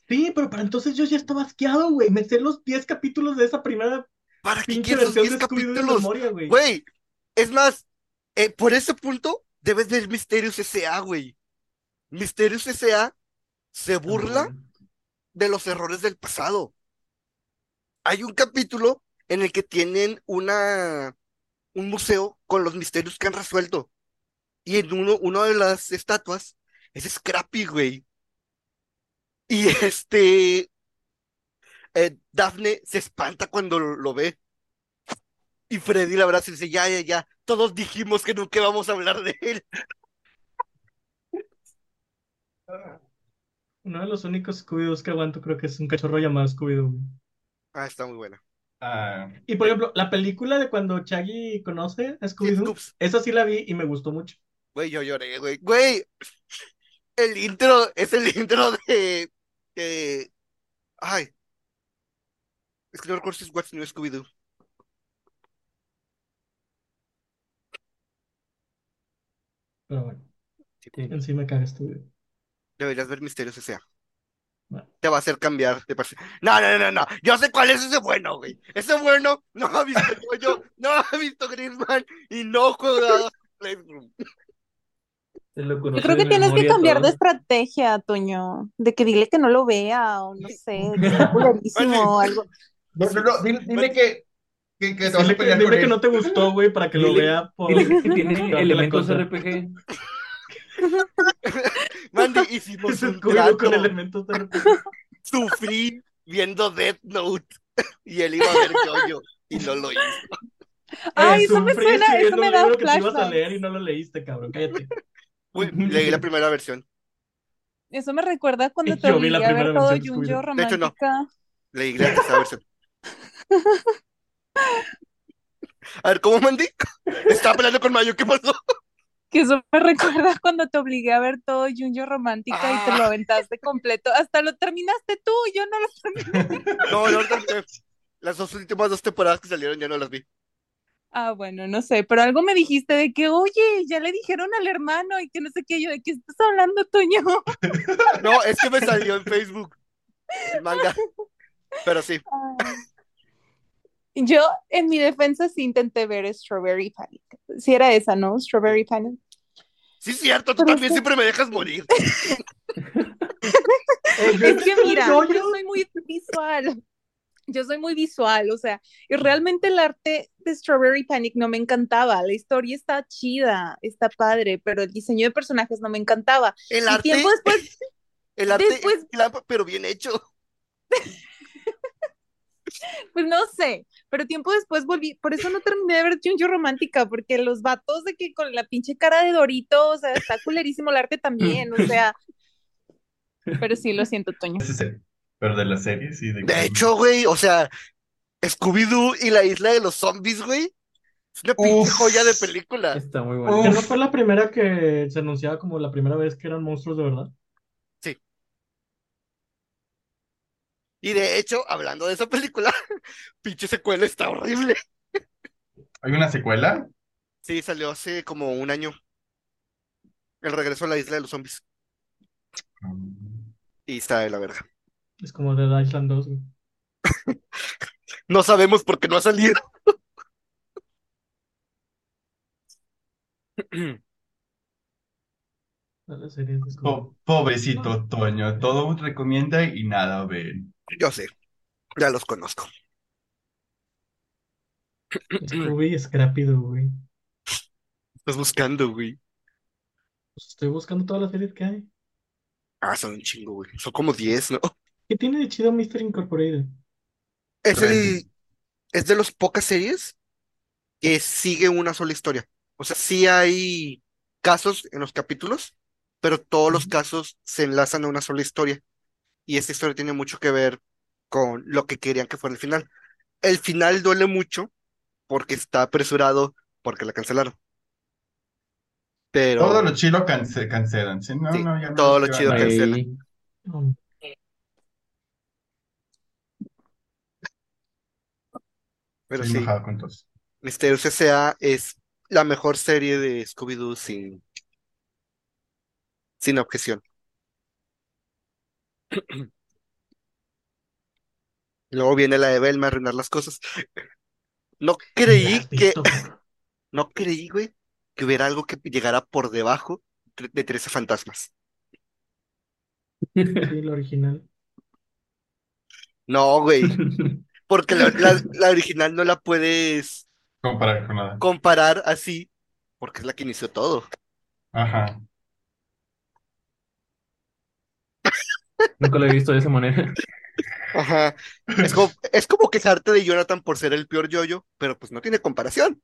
Sí, pero para entonces yo ya estaba asqueado, güey. Me sé los 10 capítulos de esa primera ¿Para qué pinche quieres versión 10 de Scooby-Doo de capítulos? memoria, güey. Güey, es más, eh, por ese punto debes ver Misterios S.A., güey. Misterios S.A. se burla de los errores del pasado. Hay un capítulo en el que tienen una, un museo con los misterios que han resuelto. Y en uno, una de las estatuas es Scrappy, güey. Y [laughs] este, eh, Daphne se espanta cuando lo, lo ve. Y Freddy la verdad se dice, ya, ya, ya, todos dijimos que nunca íbamos a hablar de él. Uno de los únicos Scooby-Doos que aguanto creo que es un cachorro llamado Scooby-Doo. Ah, está muy buena. Ah, Y por ejemplo, la película de cuando Shaggy conoce a Scooby-Doo, esa sí la vi y me gustó mucho. Güey, yo lloré, güey. Güey, el intro es el intro de, de... Ay. Es que no recuerdo si es What's New Scooby-Doo. Pero bueno, Sí. en sí me caga Scooby-Doo. Deberías ver Misterios S.A. Bueno. Te va a hacer cambiar de parecer. No, no, no, no. Yo sé cuál es ese bueno, güey. Ese bueno no ha visto yo, no ha visto Griezmann y no ha jugado Playroom. Yo creo que tienes que cambiar de estrategia, Toño. De que dile que no lo vea o no sé, que está [laughs] o algo. no, no, no, dile, dile que, que, que te vas Dile a que, pelear dile con que él. no te gustó, güey, para que lo vea por... Dile que tiene [laughs] elementos. RPG. [laughs] Mandy, hicimos un Scooby-Doo con elementos de. Sufrí viendo Death Note y él iba a ver yo y no lo hizo. Ay, Eh, eso me suena, eso me un da libro que te ibas a leer y no lo leíste, cabrón. Cállate. Uy, leí la primera versión. Eso me recuerda cuando te [laughs] Yo vi la obligué a ver todo Junjo Scooby-Doo. De hecho, no. Romántica. Leí la tercera versión. [laughs] A ver, ¿cómo Mandy? Estaba peleando con Mayo, ¿qué pasó? Que eso me [laughs] recuerda cuando te obligué a ver todo Junjo Romántica y te lo Ah. aventaste completo. Hasta lo terminaste tú, yo no lo terminé. [laughs] No, no, terminé. Las dos últimas dos temporadas que salieron ya no las vi. Ah, bueno, no sé, pero algo me dijiste de que, oye, ya le dijeron al hermano y que no sé qué, yo, ¿de qué estás hablando, Toño? [laughs] No, es que me salió en Facebook el manga. Pero sí, Yo, en mi defensa, sí intenté ver Strawberry Panic. Sí era esa, ¿no? Strawberry Panic. sí es cierto, tú Pero también siempre me dejas morir. [laughs] Eh, Es que mira, yo- soy muy visual. Yo soy muy visual, o sea, y realmente el arte de Strawberry Panic no me encantaba. La historia está chida, está padre, pero el diseño de personajes no me encantaba. El Y arte, tiempo después, [laughs] el arte después- es clamp, pero bien hecho. [laughs] [laughs] pues no sé, pero tiempo después volví, por eso no terminé de ver Junjo Romántica, porque los vatos de que con la pinche cara de Dorito, o sea, está culerísimo el arte también, o sea, pero sí, lo siento, Toño. Pero de la serie, sí. De, De hecho, güey, o sea, Scooby-Doo y la isla de los zombies, güey, es una pinche Uf. joya de película. Está muy ¿Que bueno. no fue la primera que se anunciaba como la primera vez que eran monstruos de verdad? Y de hecho, hablando de esa película, [laughs] pinche secuela está horrible. ¿Hay una secuela? Sí, salió hace como un año. El regreso a la isla de los zombies. Mm. Y está de la verga. Es como The Island 2, güey. [laughs] No sabemos por qué no ha salido. [laughs] De. Po- pobrecito Toño, todo recomienda y nada ven. Yo sé, ya los conozco. Scooby es rápido, güey. Estás buscando, güey. Pues estoy buscando todas las series que hay. Ah, son un chingo, güey. Son como 10, ¿no? ¿Qué tiene de chido Mystery Incorporated? Es el, es de las pocas series que sigue una sola historia. O sea, sí hay casos en los capítulos, pero todos los casos se enlazan a una sola historia. Y esta historia tiene mucho que ver con lo que querían que fuera el final. El final duele mucho porque está apresurado, porque la cancelaron. Pero Todo lo cance- cancelan. ¿sí? No, Sí, no, ya no todo lo chido nada. cancela. Ahí. Um, pero Estoy sí, con todos. Misterios S.A. es la mejor serie de Scooby-Doo sin, sin objeción. [clears throat] Luego viene la de Velma a arruinar las cosas. No [laughs] ¿la creí has que, visto? [laughs] no creí, güey, que hubiera algo que llegara por debajo de de 13 fantasmas. Sí, la original. No, güey, [laughs] porque la, la- la original no la puedes Comparar con nada. comparar así, porque es la que inició todo. Ajá. Nunca lo he visto de esa manera. Ajá. Es como, es como quejarte de Jonathan por ser el peor yoyo, pero pues no tiene comparación.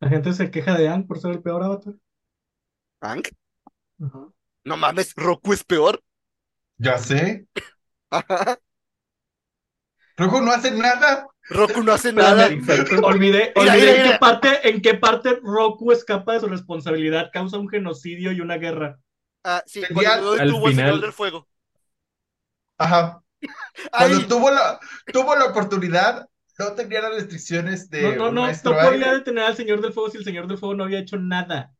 La gente se queja de Ang por ser el peor avatar. Ajá. no mames, Roku es peor. Ya sé. Ajá. Rojo no hace nada. Roku no hace nada. Olvidé, Mira, olvidé mira, en qué parte, en qué parte Roku escapa de su responsabilidad, causa un genocidio y una guerra. Ah, sí, cuando no final- del fuego. Ajá. [laughs] Cuando tuvo la, tuvo la oportunidad, no tenía las restricciones de No, no, no, no podía detener al Señor del Fuego si el Señor del Fuego no había hecho nada.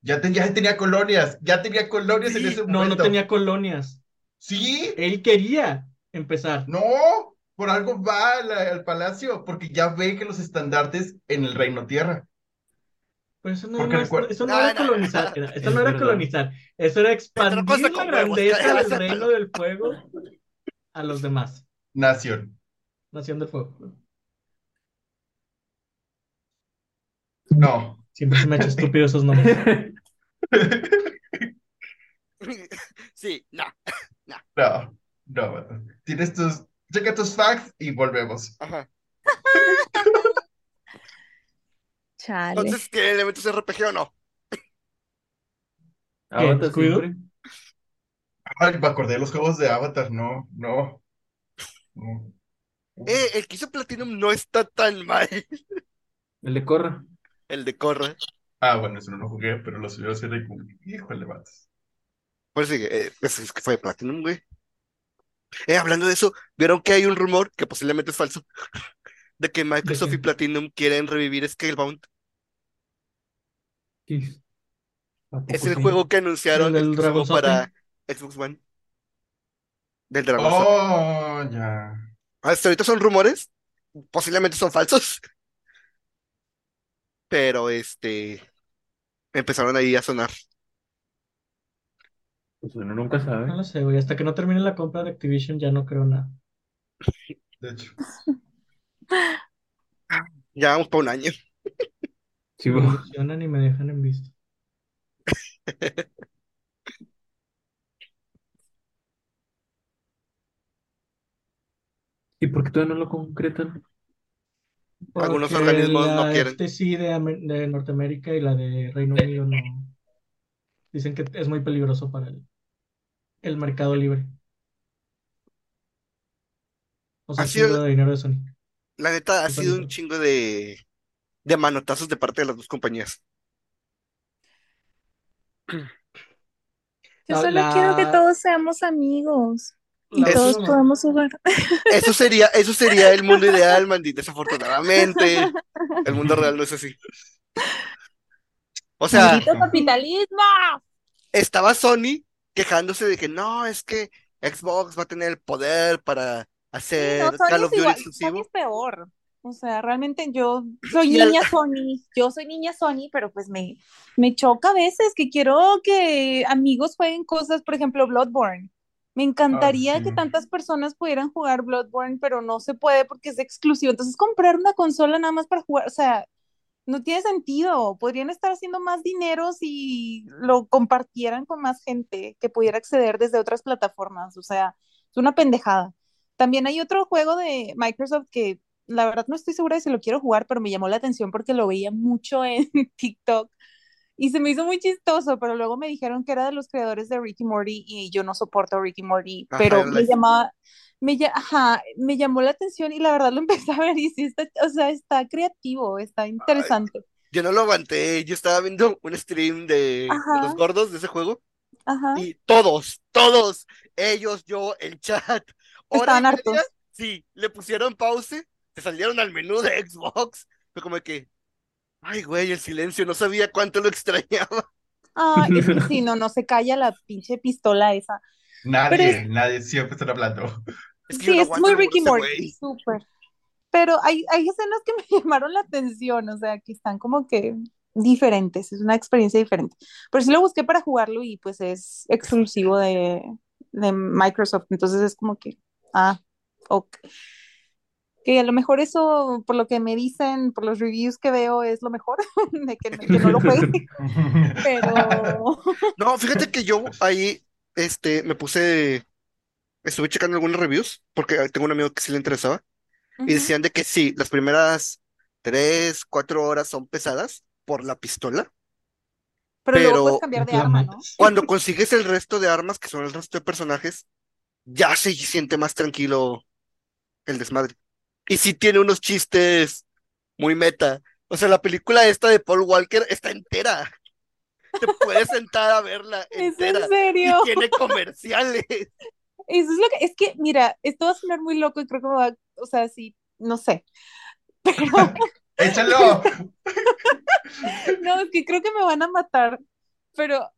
Ya, te- ya tenía colonias. Ya tenía colonias en ese no, no momento. tenía colonias. Sí. Él quería empezar. No. Por algo va al, al palacio. Porque ya ve que los estandartes en el reino tierra. Pero eso no, no- recuerda- eso no No, era no, colonizar, era- eso Es no era verdad. colonizar, eso era expandir la grandeza del reino del fuego a los demás. Nación. Nación del fuego. No. Siempre se me ha hecho estúpido esos nombres. [laughs] sí, no. No. No. vato. Tienes tus. Checa tus facts y volvemos. Ajá. [laughs] Chale. Entonces, ¿qué elementos RPG o no? Avatar siempre. Ay, me acordé de los juegos de Avatar, no, no. no. Eh, el que hizo Platinum no está tan mal. [laughs] El de Corra. El de Corra. Ah, bueno, eso no lo jugué, pero lo subió así de como, híjole, vatos. Pues sí, eh, es, es que fue de Platinum, güey. Eh, hablando de eso, ¿vieron que hay un rumor, que posiblemente es falso, [laughs] de que Microsoft y Platinum quieren revivir Scalebound? Sí. ¿A poco Es el sí? juego que anunciaron ¿El del exclusivo para Xbox One. Del Dragon Oh, ya. Hasta ahorita son rumores, posiblemente son falsos, pero este empezaron ahí a sonar. Pues uno nunca sabe. No lo sé, güey. Hasta que no termine la compra de Activision ya no creo nada. De hecho. [laughs] Ya vamos para un año. Sí, Me ilusionan y me dejan en visto. [laughs] ¿Y por qué todavía no lo concretan? Algunos Porque organismos no la quieren. FTC de, Amer- de Norteamérica y la de Reino Unido no. Dicen que es muy peligroso para el, el mercado libre. O sea, Ha sido chingo de dinero de Sony. La neta, ha Sí, sido un chingo de, de manotazos de parte de las dos compañías. Yo La- solo quiero que todos seamos amigos y Eso- todos podamos jugar. Eso sería, eso sería el mundo ideal, Mandy. Desafortunadamente, [laughs] el mundo real no es así. O sea, ¡Maldito capitalismo! estaba Sony quejándose de que no, es que Xbox va a tener el poder para Sí, hacer no, Call of Duty igual, Sony exclusivo. es peor. O sea, realmente yo soy niña Sony, yo soy niña Sony, pero pues me, me choca a veces que quiero que amigos jueguen cosas, por ejemplo, Bloodborne. Me encantaría sí. que tantas personas pudieran jugar Bloodborne, pero no se puede porque es exclusivo. Entonces, comprar una consola nada más para jugar, o sea, no tiene sentido. Podrían estar haciendo más dinero si lo compartieran con más gente que pudiera acceder desde otras plataformas. O sea, es una pendejada. También hay otro juego de Microsoft que la verdad no estoy segura de si lo quiero jugar, pero me llamó la atención porque lo veía mucho [laughs] en TikTok y se me hizo muy chistoso, pero luego me dijeron que era de los creadores de Ricky Morty y yo no soporto a Ricky Morty, Ajá, pero me llamaba, me, ajá, me llamó la atención y la verdad lo [laughs] empecé a ver y sí está, o sea, está creativo, está interesante. Yo no lo aguanté, yo estaba viendo un stream de, de los gordos de ese juego Ajá. y todos, todos, ellos, yo, el chat, Estaban hartos. sí, le pusieron pause, se salieron al menú de Xbox, fue como que, ay güey, el silencio, no sabía cuánto lo extrañaba. Ah, es que sí, [laughs] no, no se calla la pinche pistola esa. Nadie, es- nadie siempre están hablando. Es que yo Sí, no es muy Ricky Morty, súper. Pero hay, hay escenas que [laughs] me llamaron la atención, o sea, que están como que diferentes, es una experiencia diferente. Pero sí lo busqué para jugarlo y pues es exclusivo de, de Microsoft, entonces es como que, ah, ok. Que a lo mejor eso, por lo que me dicen, por los reviews que veo, es lo mejor, [laughs] de que, que no lo juegue, [laughs] pero... [laughs] No, fíjate que yo ahí, este, me puse, estuve checando algunos reviews, porque tengo un amigo que sí le interesaba, y decían de que sí, las primeras tres, cuatro horas son pesadas por la pistola, Pero luego pero puedes cambiar de arma, ¿no? cuando consigues el resto de armas, que son el resto de personajes, ya se siente más tranquilo el desmadre. Y sí tiene unos chistes muy meta. O sea, la película esta de Paul Walker está entera. Te puedes sentar a verla [laughs] ¿Es en serio? Y tiene comerciales. Eso es lo que, es que, mira, esto va a sonar muy loco y creo que me va, o sea, sí, no sé, [laughs] pero [laughs] ¡Échalo! no, es que creo que me van a matar, pero,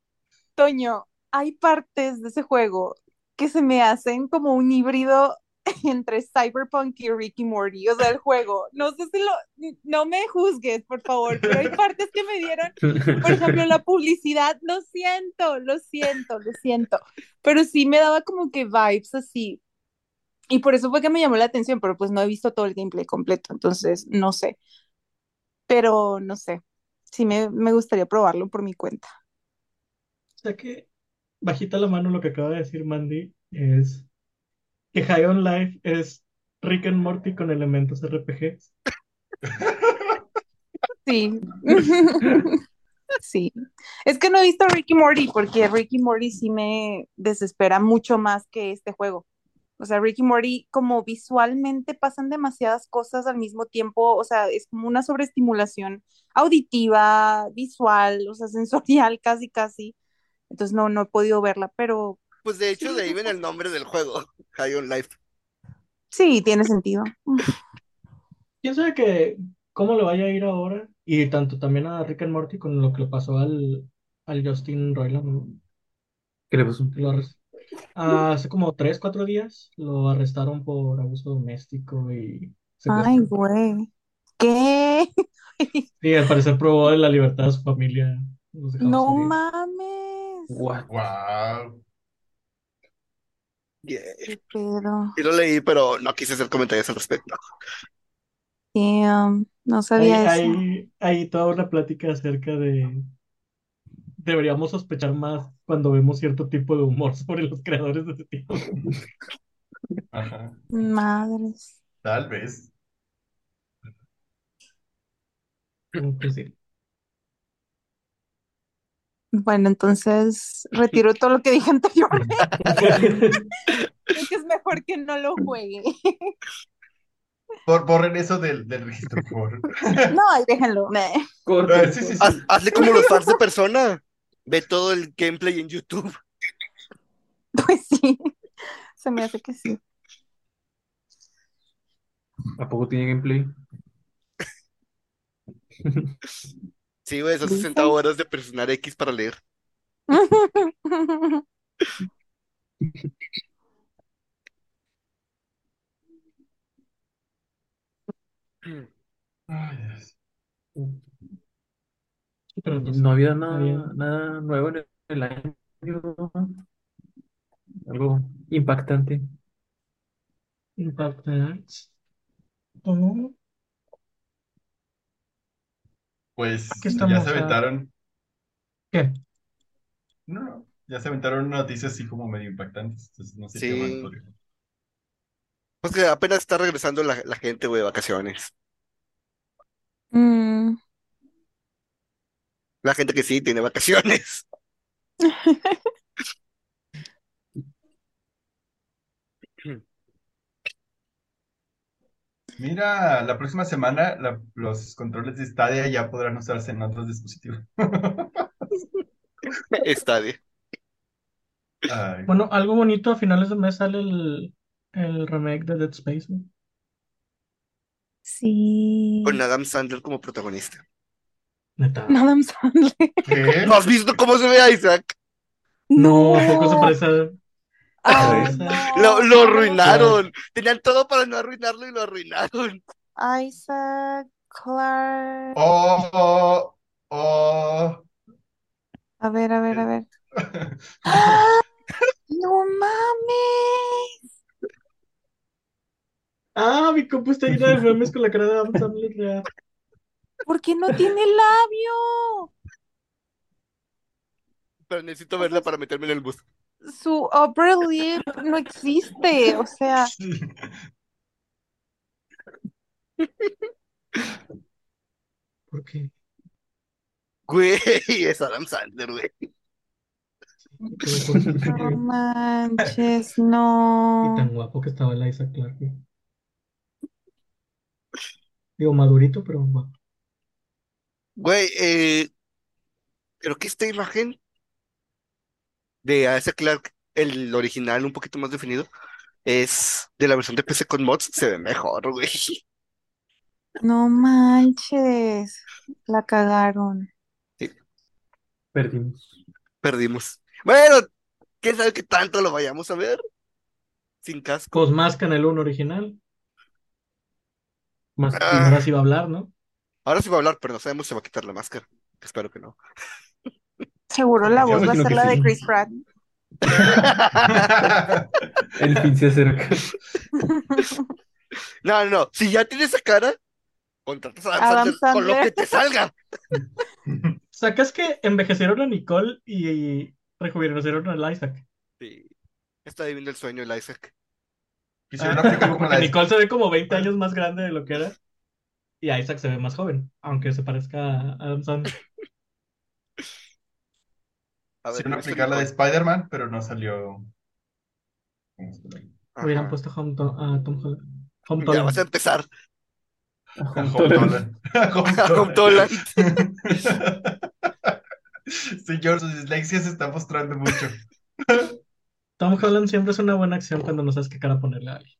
Toño, hay partes de ese juego que se me hacen como un híbrido [laughs] entre Cyberpunk y Ricky Morty, o sea, el juego, no sé si lo, no me juzgues, por favor, pero hay partes que me dieron por ejemplo, la publicidad, lo siento, lo siento, lo siento, pero sí me daba como que vibes así. Y por eso fue que me llamó la atención, pero pues no he visto todo el gameplay completo, entonces no sé. Pero no sé, sí me, me gustaría probarlo por mi cuenta. O sea que, bajita la mano, lo que acaba de decir Mandy es que High on Life es Rick and Morty con elementos RPG. Sí. [laughs] Sí. Es que no he visto Ricky Morty porque Ricky Morty sí me desespera mucho más que este juego. O sea, Ricky Morty como visualmente pasan demasiadas cosas al mismo tiempo, o sea, es como una sobreestimulación auditiva, visual, o sea, [laughs] sensorial casi casi. Entonces no, no he podido verla, pero Pues de hecho, Sí, de ahí viene el [laughs] nombre del juego, High on Life. sí, tiene sentido. ¿Quién sabe que cómo le vaya a ir ahora? Y tanto también a Rick and Morty con lo que le pasó al, al Justin Roiland. ¿Qué le pasó? Que lo Ah, hace como tres, cuatro días lo arrestaron por abuso doméstico y Ay, güey. ¿Qué? [laughs] Sí, al parecer probó la libertad de su familia. No salir. mames. Wow. Sí lo leí, pero no quise hacer comentarios al respecto. Damn, no Hay, sabía eso. hay, hay toda una plática acerca de deberíamos sospechar más cuando vemos cierto tipo de humor [laughs] sobre los creadores de ese tipo. Ajá. Madres. Tal vez. Pues sí. Bueno, entonces [laughs] retiro todo lo que dije anteriormente. [laughs] Creo que es mejor que no lo juegue. Por, borren eso del, del registro, por. No, déjenlo. meh. Corte. Ah, sí, sí, sí. Haz- hazle como los fans de [laughs] persona. Ve todo el gameplay en YouTube. Pues sí, se me hace que sí. ¿A poco tiene gameplay? Sí, güey, son Dicen. 60 horas de presionar X para leer. [laughs] Ay, Dios. Pero No había nada, nada nuevo en el año. Algo impactante. Impact Arts. Pues ¿Qué ya se a- aventaron. ¿Qué? No, no. Ya se aventaron noticias así como medio impactantes. Entonces no sé qué más Sí. podría- Pues que apenas está regresando la, la gente, güey, de vacaciones. Mm, La gente que sí tiene vacaciones. [laughs] Mira, la próxima semana la- los controles de Stadia ya podrán usarse en otros dispositivos. [laughs] Stadia. Ay, Bueno, algo bonito a finales de mes sale el, el remake de Dead Space. ¿no? sí. Con Adam Sandler como protagonista. Neta. [laughs] Adam Sandler. ¿Qué? ¿No has visto cómo se ve Isaac? No, ¿a poco se parece [laughs] no, Lo, lo arruinaron. Tenían todo para no arruinarlo y lo arruinaron. Isaac Clark. Oh, oh, oh. A ver, a ver, a ver. [laughs] ¡Ah! No mames. Ah, mi compu está llena de memes con la cara de Adam Sandler. ¿Por qué no tiene labio? Pero necesito verla para meterme en el bus. Su upper lip no existe. O sea, [laughs] ¿Por qué? Güey, es Adam Sandler, güey. No manches, Y no. tan guapo que estaba el Isaac Clarke. Digo, madurito, pero guapo. Güey, eh, creo que esta imagen de Isaac Clarke, el original un poquito más definido, es de la versión de PC con mods, se ve mejor, güey. [laughs] No manches. La cagaron. Perdimos. Perdimos. Bueno, quién sabe qué tanto lo vayamos a ver. Sin casco. Pues más que en el 1 original. Más Ah. Ahora sí va a hablar, ¿no? Ahora sí va a hablar, pero no sabemos si se va a quitar la máscara. Espero que no. Seguro la Yo voz va a ser la de. Chris Pratt. [laughs] el fin se acerca. No, no, no. Si ya tienes esa cara, contratas a Adam Adam Sandler con lo que te salga. [laughs] ¿Sacas que envejecieron a Nicole y rejuvenecieron al Isaac? Sí. Está viviendo el sueño el Isaac. Quisieron la [laughs] de- Nicole se ve como 20 años más grande de lo que era. y Isaac se ve más joven, aunque se parezca a Adam Sandler. A ver, Hicieron ¿no aplicar la de? Spider-Man, pero no salió. ¿Cómo se? Hubieran puesto a Home To- a Tom Holland. Home Ya vas a Holland. empezar. A A Home. A A Toland. Señor, su dislexia se está mostrando mucho. [laughs] Tom Holland siempre es una buena acción cuando no sabes qué cara ponerle a alguien.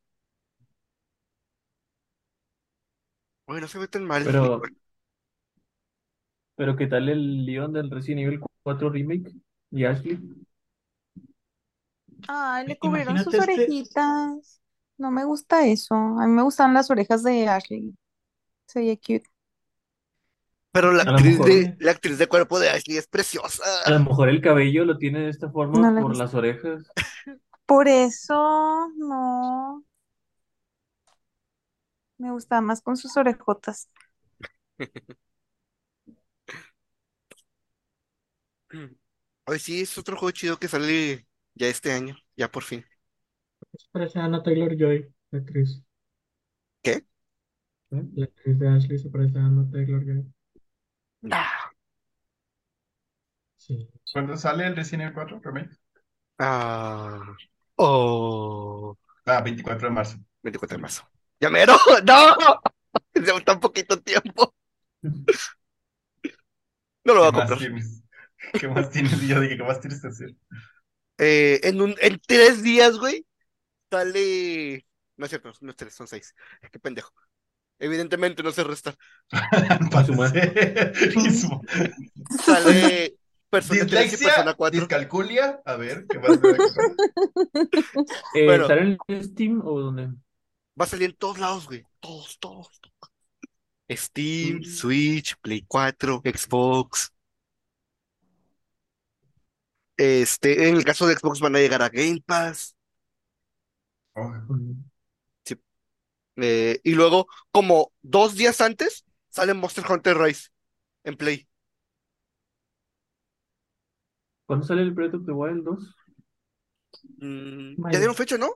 Bueno, no se ve tan mal. Pero, pero ¿qué tal el Leon del Resident Evil 4 Remake? ¿Y Ashley? Ay, le cubrieron sus Imagínate este- orejitas. No me gusta eso. A mí me gustan las orejas de Ashley. Se veía cute. Pero la A lo actriz mejor- de, la actriz de cuerpo de Ashley es preciosa. A lo mejor el cabello lo tiene de esta forma le por gusta. las orejas. Por eso, no. Me gusta más con sus orejotas. [laughs] Hoy sí es otro juego chido que sale ya este año, ya por fin. Se parece a Anna Taylor-Joy, la actriz. ¿Qué? ¿Eh? La actriz de Ashley se parece a Anna Taylor-Joy. Ah, Sí. ¿Cuándo sale el Resident Evil 4 remake? ah, oh, Ah, 24 de marzo. 24 de marzo. ¡Ya mero! [laughs] ¡No! [laughs] Lleva tan poquito tiempo. [laughs] No lo voy a ¿Qué más comprar. [laughs] ¿Qué más tienes? Y yo dije, ¿qué más tienes que hacer? Eh, en, un, en tres días, güey, sale. No es cierto, no es tres, son seis. Qué pendejo. Evidentemente no se resta. [laughs] [laughs] Sale Persona 3 y Dislexia, Persona 4. discalculia. A ver, ¿qué más? Eh, Bueno. ¿Estará en Steam o dónde? Va a salir en todos lados, güey. Todos, todos, todos. Steam, Mm. Switch, Play 4, Xbox. Este, en el caso de Xbox van a llegar a Game Pass. Oh, eh, y luego, como dos días antes, sale Monster Hunter Rise en Play. ¿Cuándo sale el Breath of the Wild 2? Mm, Mayo. ya dieron fecha, ¿no?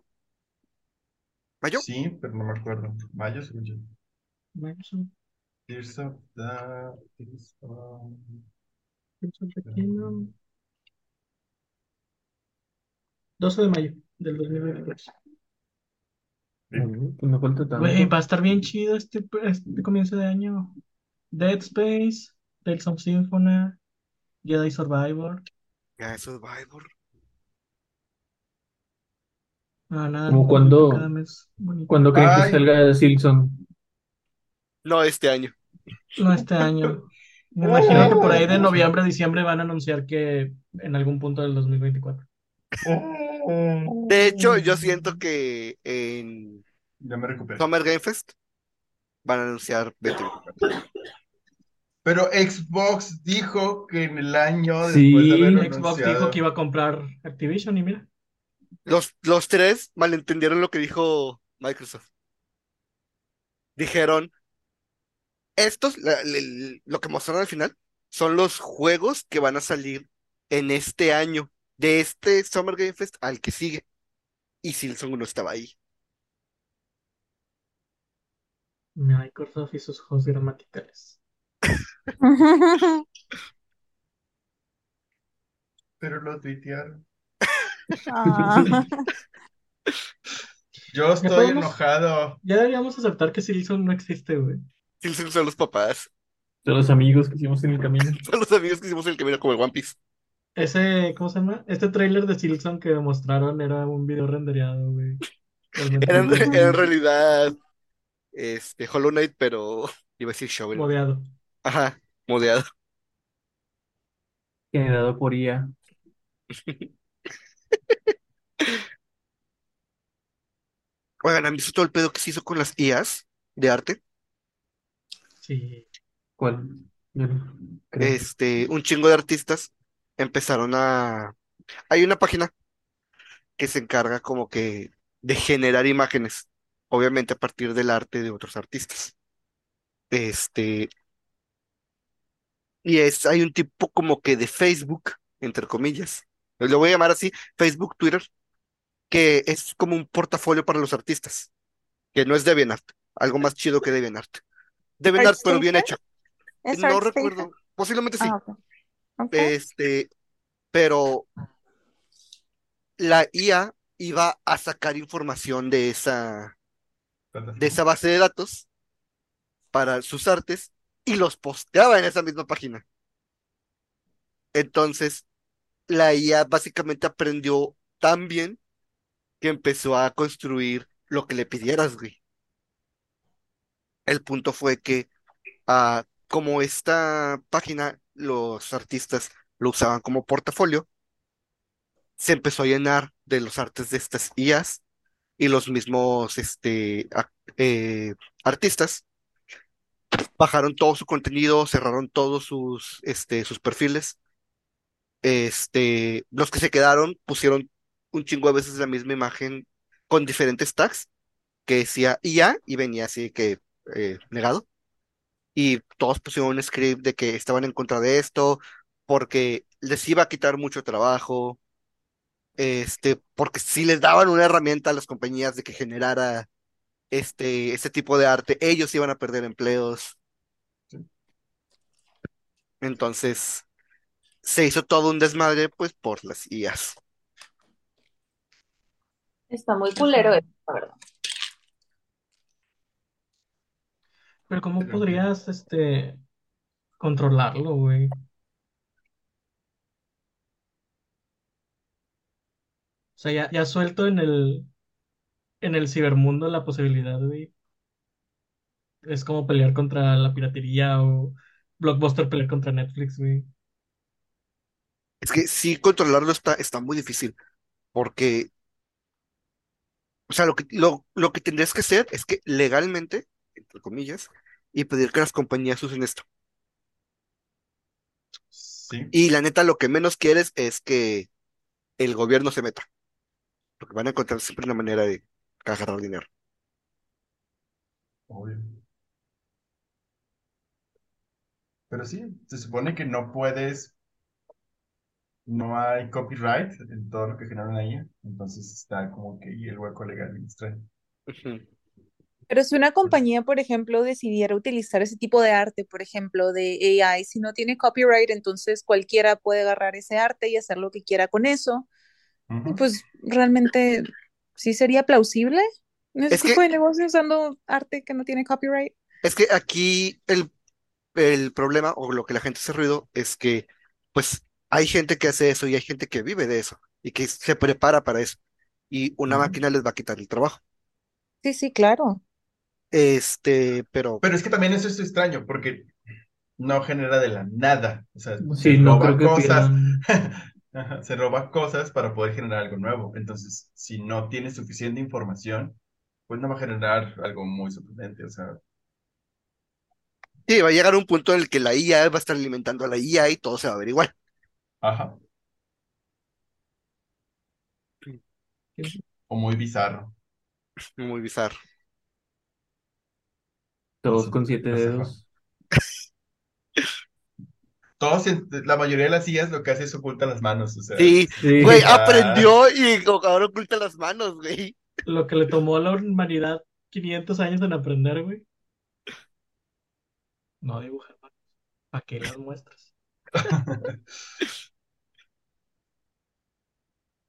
¿Mayo? Sí, pero no me acuerdo. Mayo, según yo. Microsoft, Tears of the... Tears of- Tears of the Kingdom. 12 de mayo del 2023. Mm, Pues falta tanto. Güey, va a estar bien chido este, este comienzo de año. Dead Space, Tales of Symphonia, Jedi Survivor. Ya, Survivor. Ah, nada, Como cuando- cada mes bonito. ¿Cuándo creen que salga Silson? No, este año. No este año. Me imagino que por ahí de noviembre a diciembre van a anunciar que en algún punto del 2024. De hecho, yo siento que en Ya me recuperé. Summer Game Fest van a anunciar 2024. Pero Xbox dijo que en el año Sí. después de haberlo Xbox anunciado- dijo que iba a comprar Activision y mira. Los, los tres malentendieron lo que dijo Microsoft. Dijeron, estos, la- lo que mostraron al final, son los juegos que van a salir en este año, de este Summer Game Fest al que sigue. Y Silson no estaba ahí. Microsoft y sus juegos gramaticales. [laughs] Pero lo tuitearon. Ah. [laughs] Yo estoy podemos- enojado. Ya deberíamos aceptar que Silson no existe, güey. Silson son los papás, De [laughs] los amigos que hicimos en el camino. son los amigos que hicimos el camino como el One Piece. Ese, ¿cómo se llama? Este tráiler de Silson que mostraron era un video rendereado, güey. Era en, muy era en realidad este Hollow Knight, pero [laughs] iba a decir Shovel. modeado. Ajá, modeado. Generado por IA. [laughs] Oigan, ¿han visto todo el pedo que se hizo con las IAs de arte? Sí. ¿Cuál? Este, un chingo de artistas empezaron a... Hay una página que se encarga como que de generar imágenes, obviamente a partir del arte de otros artistas. Este, y es, hay un tipo como que de Facebook, entre comillas, lo voy a llamar así, Facebook, Twitter, que es como un portafolio para los artistas, que no es DeviantArt, algo más chido que DeviantArt. Deben dar, ¿Art pero bien hecho. ¿Es No recuerdo. Posiblemente sí. Ah. Este, pero la IA iba a sacar información de esa, de esa base de datos para sus artes y los posteaba en esa misma página. Entonces, la IA básicamente aprendió tan bien que empezó a construir lo que le pidieras, güey. El punto fue que, ah, como esta página, los artistas lo usaban como portafolio, se empezó a llenar de los artes de estas IAs y los mismos este, eh, artistas bajaron todo su contenido, cerraron todos sus, este, sus perfiles. Este, los que se quedaron pusieron un chingo de veces la misma imagen con diferentes tags que decía IA y venía así que eh, negado. Y todos pusieron un script de que estaban en contra de esto porque les iba a quitar mucho trabajo este, porque si les daban una herramienta a las compañías de que generara este, este tipo de arte, ellos iban a perder empleos. Entonces, se hizo todo un desmadre, pues, por las IAs. Está muy culero eso, la verdad. Pero ¿cómo Pero- podrías, este, controlarlo, güey? O sea, ya, ya suelto en el, en el cibermundo la posibilidad, güey. Es como pelear contra la piratería o Blockbuster pelear contra Netflix, güey. Es que sí, controlarlo está, está muy difícil, porque, o sea, lo que, lo, lo que tendrías que hacer es que legalmente, entre comillas, y pedir que las compañías usen esto. Sí. Y la neta, lo que menos quieres es que el gobierno se meta, porque van a encontrar siempre una manera de agarrar dinero. Obvio. Pero sí, se supone que no puedes, no hay copyright en todo lo que generan ahí, entonces está como que ahí el hueco legal extraño. Ujú. Pero si una compañía, por ejemplo, decidiera utilizar ese tipo de arte, por ejemplo, de AI, si no tiene copyright, entonces cualquiera puede agarrar ese arte y hacer lo que quiera con eso. Pues realmente sí sería plausible ese Es que- tipo de negocio usando arte que no tiene copyright. Es que aquí el, el problema o lo que la gente hace ruido es que pues hay gente que hace eso y hay gente que vive de eso y que se prepara para eso y una máquina les va a quitar el trabajo. Sí, sí, claro. Este, pero Pero es que también eso es extraño, porque no genera de la nada, o sea, Sí, se no roba creo que cosas, [laughs] se roba cosas para poder generar algo nuevo. Entonces, si no tiene suficiente información, pues no va a generar algo muy sorprendente, o sea, sí, va a llegar un punto en el que la IA va a estar alimentando a la IA y todo se va a ver igual. ajá, o muy bizarro. Muy bizarro. Todos con siete dedos. Todos, la mayoría de las sillas lo que hace es oculta las manos, o sea, Sí, Sí. güey, Ah. aprendió y ahora oculta las manos, güey. Lo que le tomó a la humanidad 500 años en aprender, güey. No dibujar manos. ¿Para qué las muestras?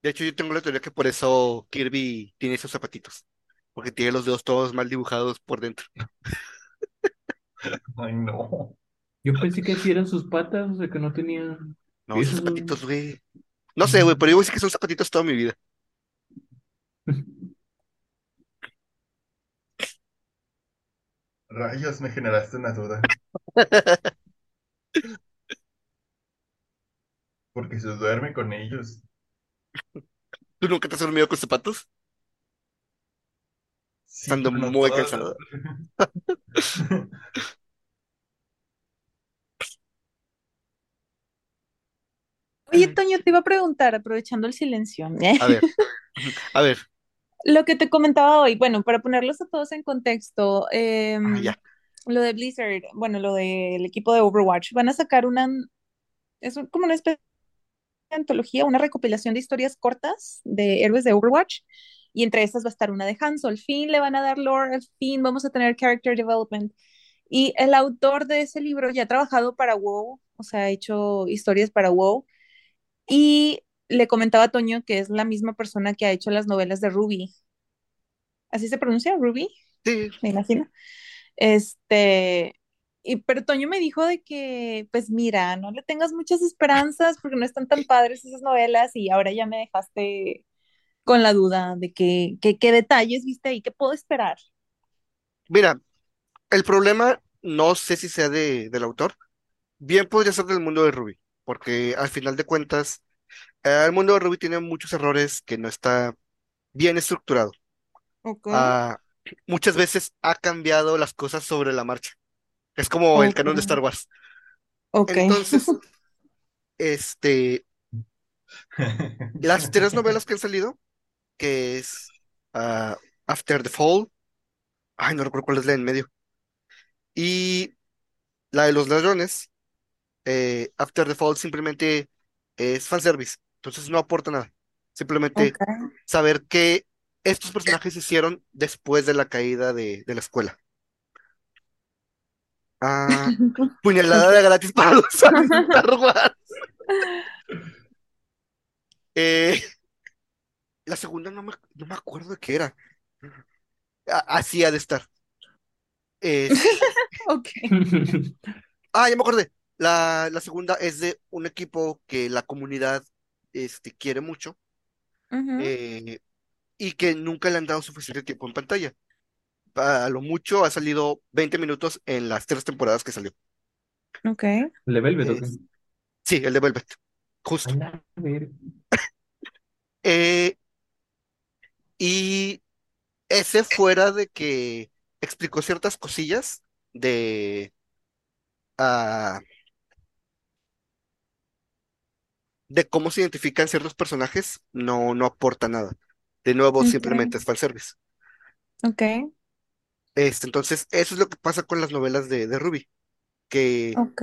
De hecho, yo tengo la teoría que por eso Kirby tiene esos zapatitos, porque tiene los dedos todos mal dibujados por dentro. [laughs] Ay, no. Yo pensé que sí eran sus patas, o sea, que no tenía. No, ¿Y esos esos zapatitos, güey. No sé, güey, pero yo voy a decir que son zapatitos toda mi vida. [laughs] Rayos, me generaste una duda. [laughs] Porque se duerme con ellos. ¿Tú nunca te has dormido con zapatos? Sí, Estando pero no muy todas cansado. Oye, Toño, te iba a preguntar, aprovechando el silencio, A ver, [laughs] a ver, lo que te comentaba hoy, bueno, para ponerlos a todos en contexto, em, ah, ya. lo de Blizzard, bueno, lo del equipo de Overwatch, van a sacar una, es como una especie de antología, una recopilación de historias cortas de héroes de Overwatch, y entre estas va a estar una de Hanzo, al fin le van a dar lore, al fin vamos a tener character development, Y el autor de ese libro ya ha trabajado para WoW, o sea, ha hecho historias para WoW. Y le comentaba a Toño que es la misma persona que ha hecho las novelas de Ruby. ¿Así se pronuncia? Ruby, Sí, me imagino. Este, y pero Toño me dijo de que, pues mira, no le tengas muchas esperanzas porque no están tan padres esas novelas y ahora ya me dejaste con la duda de que, que- qué detalles viste ahí, qué puedo esperar. mira, el problema no sé si sea de, del autor, bien podría ser del mundo de Ruby, porque al final de cuentas, eh, el mundo de Ruby tiene muchos errores que no está bien estructurado. Ah, muchas veces ha cambiado las cosas sobre la marcha. Es como el canon de Star Wars. ok. Entonces, [laughs] este, [laughs] las tres novelas que han salido, que es ah, After the Fall, ay, no recuerdo cuál es la en medio, y la de los ladrones, eh, After the Fall simplemente es fanservice, entonces no aporta nada. Simplemente saber qué estos personajes hicieron después de la caída de, de la escuela. Ah, [laughs] puñalada de gratis para los [laughs] Star Wars. [laughs] Eh, la segunda no me, no me acuerdo de qué era. Así ha de estar. Es- [laughs] Ok. [laughs] ah, ya me acordé. La, la segunda es de un equipo que la comunidad este, quiere mucho eh, y que nunca le han dado suficiente tiempo en pantalla. A lo mucho ha salido 20 minutos en las tres temporadas que salió. Ok. ¿Le Velvet o qué? Es- sí, el de Velvet. Justo. A la ver- Eh, y ese fuera de que explicó ciertas cosillas de, ah, de cómo se identifican ciertos personajes, no, no aporta nada. De nuevo, simplemente es fanservice. Ok. Este, entonces, eso es lo que pasa con las novelas de, de Ruby, que Ok.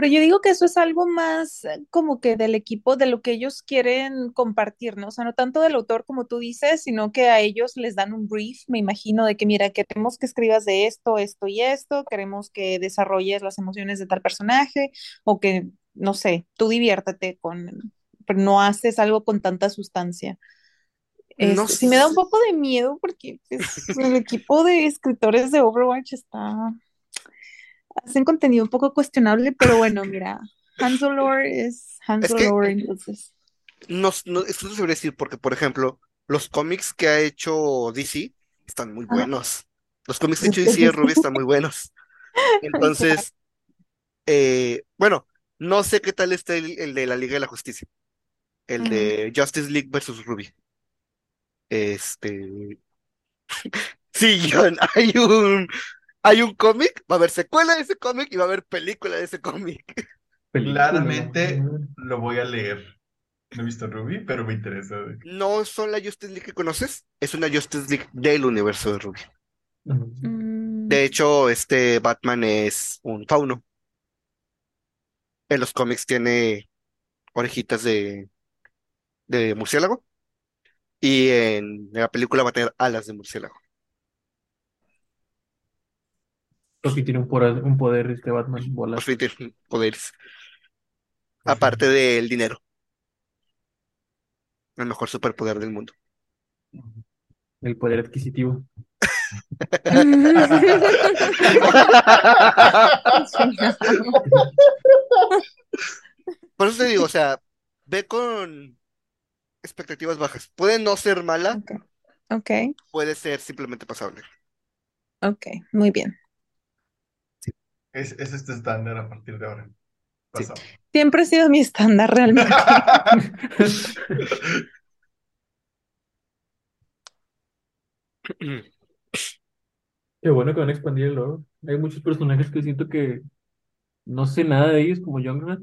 Pero yo digo que eso es algo más eh, como que del equipo, de lo que ellos quieren compartir, ¿no? O sea, no tanto del autor como tú dices, sino que a ellos les dan un brief, me imagino, de que mira, queremos que escribas de esto, esto y esto, queremos que desarrolles las emociones de tal personaje, o que, no sé, tú diviértete con, pero no haces algo con tanta sustancia. no Este, sí me da un poco de miedo porque pues, el equipo de escritores de Overwatch está hacen contenido un poco cuestionable, pero bueno, mira, Hanzo [laughs] Lore es Hanzo Es que Lore, entonces. no, no, esto no se debería decir porque, por ejemplo, los cómics que ha hecho DC están muy buenos. Los cómics que ha hecho DC de Ruby están muy buenos. [laughs] Entonces, eh, bueno, no sé qué tal está el, el de la Liga de la Justicia, el de Justice League versus Ruby. Este, sí, [laughs] John, hay un, hay un cómic, va a haber secuela de ese cómic y va a haber película de ese cómic. Claramente lo voy a leer. No he visto Ruby, pero me interesa. No son la Justice League que conoces, es una Justice League del universo de Ruby. Mm, De hecho, este Batman es un fauno. En los cómics tiene orejitas de, de murciélago y en la película va a tener alas de murciélago. Porque tiene un poder, un poder este Batman, volar. fin tiene poderes, aparte del dinero, el mejor superpoder del mundo. El poder adquisitivo. Por eso te digo, o sea, ve con expectativas bajas. Puede no ser mala, Ok, ok, puede ser simplemente pasable. ok, muy bien. Es, es este estándar a partir de ahora. Sí. Siempre ha sido mi estándar realmente. [laughs] Qué bueno que van a expandir el lore. Hay muchos personajes que siento que no sé nada de ellos, como Junkrat.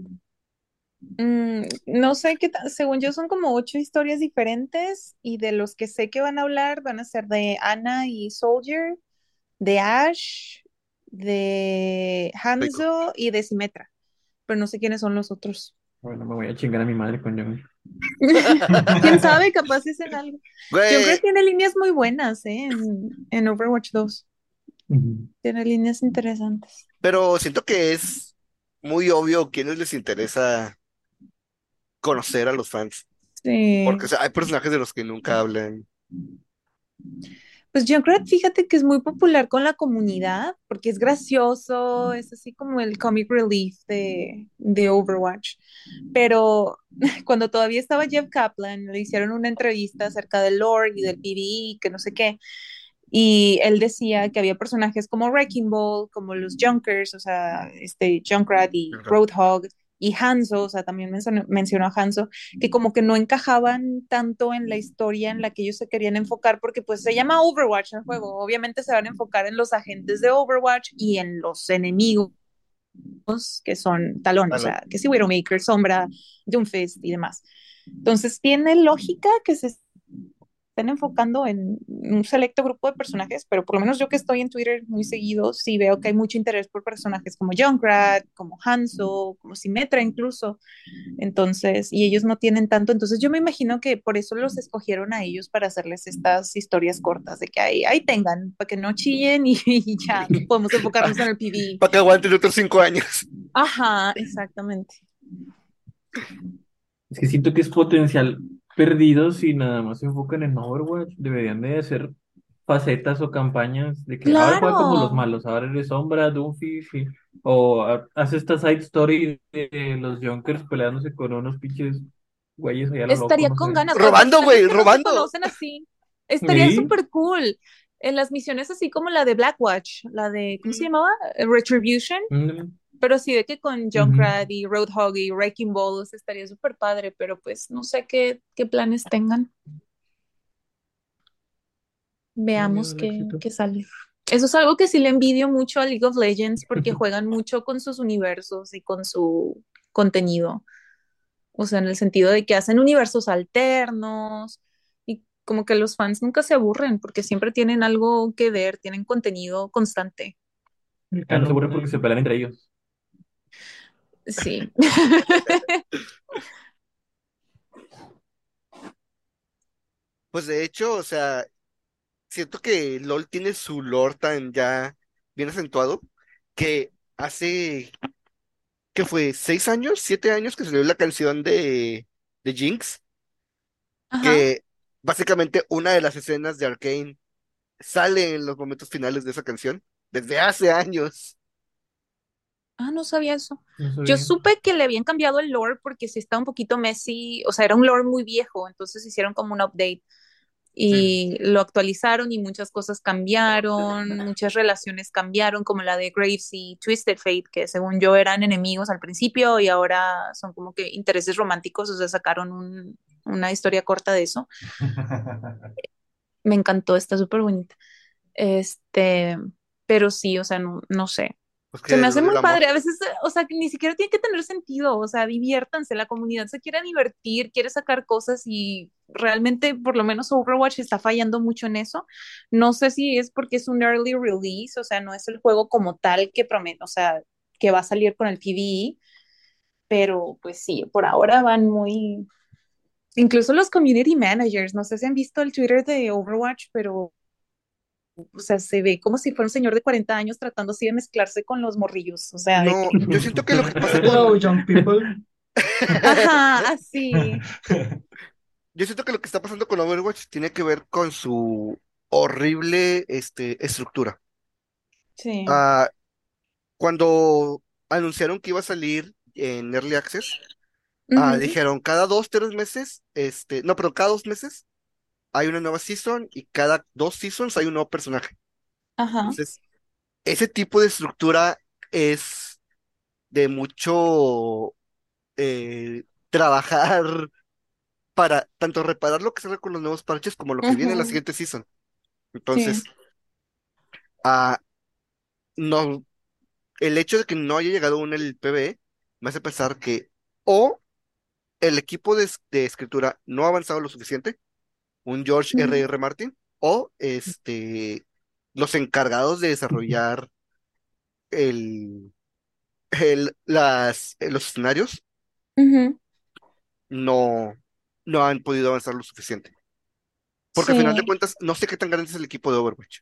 Mm, no sé qué tal, según yo son como ocho historias diferentes y de los que sé que van a hablar van a ser de Anna y Soldier, de Ash, de Hanzo y de Symmetra, pero no sé quiénes son los otros. Bueno, me voy a chingar a mi madre con Junkrat. [laughs] ¿Quién sabe? [laughs] Capaz es en algo. Yo creo Güey, que tiene líneas muy buenas, ¿eh? En, en Overwatch 2. Ujú. Tiene líneas interesantes. Pero siento que es muy obvio a quienes les interesa conocer a los fans. Sí. Porque o sea, hay personajes de los que nunca hablan. Pues Junkrat, fíjate que es muy popular con la comunidad porque es gracioso, es así como el comic relief de, de Overwatch. Pero [laughs] cuando todavía estaba Jeff Kaplan, le hicieron una entrevista acerca del lore y del PvE, que no sé qué. Y él decía que había personajes como Wrecking Ball, como los Junkers, o sea, este Junkrat y. Roadhog y Hanzo, o sea, también mencionó, mencionó a Hanzo, que como que no encajaban tanto en la historia en la que ellos se querían enfocar, porque pues se llama Overwatch el juego, obviamente se van a enfocar en los agentes de Overwatch y en los enemigos que son Talón, o sea, que sí, Widowmaker, Sombra, Doomfist y demás. Entonces tiene lógica que se estén enfocando en un selecto grupo de personajes, pero por lo menos yo que estoy en Twitter muy seguido, sí veo que hay mucho interés por personajes como Junkrat, como Hanzo, como Symmetra incluso. Entonces, y ellos no tienen tanto, entonces yo me imagino que por eso los escogieron a ellos para hacerles estas historias cortas, de que ahí, ahí tengan, para que no chillen y, [laughs] y ya podemos enfocarnos en el PvE. [laughs] Para que aguanten otros cinco años. Ajá, exactamente. Es que siento que es potencial perdido si nada más se enfocan en Overwatch. Deberían de hacer facetas o campañas de que ahora juega como los Claro. malos, ahora eres Sombra, Doomfist, y- o ha- hace esta side story de los Junkers peleándose con unos pinches güeyes allá a lo loco, Estaría no con sé. ganas. Robando, güey, robando. conocen así. Estaría Sí. súper cool. En las misiones así como la de Blackwatch, la de, ¿cómo se llamaba? Retribution, Ándale. Pero así de que con. Junkrat y Roadhog y Wrecking Balls estaría súper padre, pero pues no sé qué, qué planes tengan. Veamos qué, qué sale. Eso es algo que sí le envidio mucho a League of Legends porque [laughs] juegan mucho con sus universos y con su contenido. O sea, en el sentido de que hacen universos alternos y como que los fans nunca se aburren porque siempre tienen algo que ver, tienen contenido constante. Ah, no se aburren porque se pelean entre ellos. Sí. Pues de hecho, o sea, siento que LOL tiene su lore tan ya bien acentuado que hace, ¿qué fue? ¿Seis años? ¿Siete años que salió la canción de, de Jinx? Ajá. Que básicamente una de las escenas de Arcane sale en los momentos finales de esa canción desde hace años. Ah, no sabía eso. No Yo supe que le habían cambiado el lore porque sí está un poquito messy, o sea, era un lore muy viejo, entonces hicieron como un update y lo actualizaron y muchas cosas cambiaron, [laughs] muchas relaciones cambiaron, como la de Graves y Twisted Fate, que según yo eran enemigos al principio y ahora son como que intereses románticos, o sea, sacaron un- una historia corta de eso. [laughs] Me encantó, está súper bonita. Este, pero sí, o sea, no, no sé. Pues Se que me hace muy amor- padre. A veces, o sea, que ni siquiera tiene que tener sentido. O sea, diviértanse. La comunidad se quiere divertir, quiere sacar cosas y realmente, por lo menos, Overwatch está fallando mucho en eso. No sé si es porque es un early release, o sea, no es el juego como tal que promete, o sea, que va a salir con el PvE, pero pues sí, por ahora van muy. Incluso los community managers, no sé si han visto el Twitter de Overwatch, pero o sea, se ve como si fuera un señor de 40 años tratando así de mezclarse con los morrillos. O sea, No, que- yo siento que lo que [laughs] pasa Hello, con, young people. [laughs] Ajá, así. yo siento que lo que está pasando con Overwatch tiene que ver con su horrible este, estructura. Sí. Ah, cuando anunciaron que iba a salir en Early Access, ah, Ujú. dijeron cada dos, tres meses, este, no, pero cada dos meses hay una nueva season y cada dos seasons hay un nuevo personaje. Ajá. Entonces, ese tipo de estructura es de mucho eh, trabajar para tanto reparar lo que sale con los nuevos parches como lo que viene en la siguiente season. Entonces, ah, no, el hecho de que no haya llegado aún el PvE me hace pensar que o el equipo de escritura no ha avanzado lo suficiente, un George. R. R. Martin, o este los encargados de desarrollar el, el- las, los escenarios no, no han podido avanzar lo suficiente. Porque al final de cuentas, no sé qué tan grande es el equipo de Overwatch.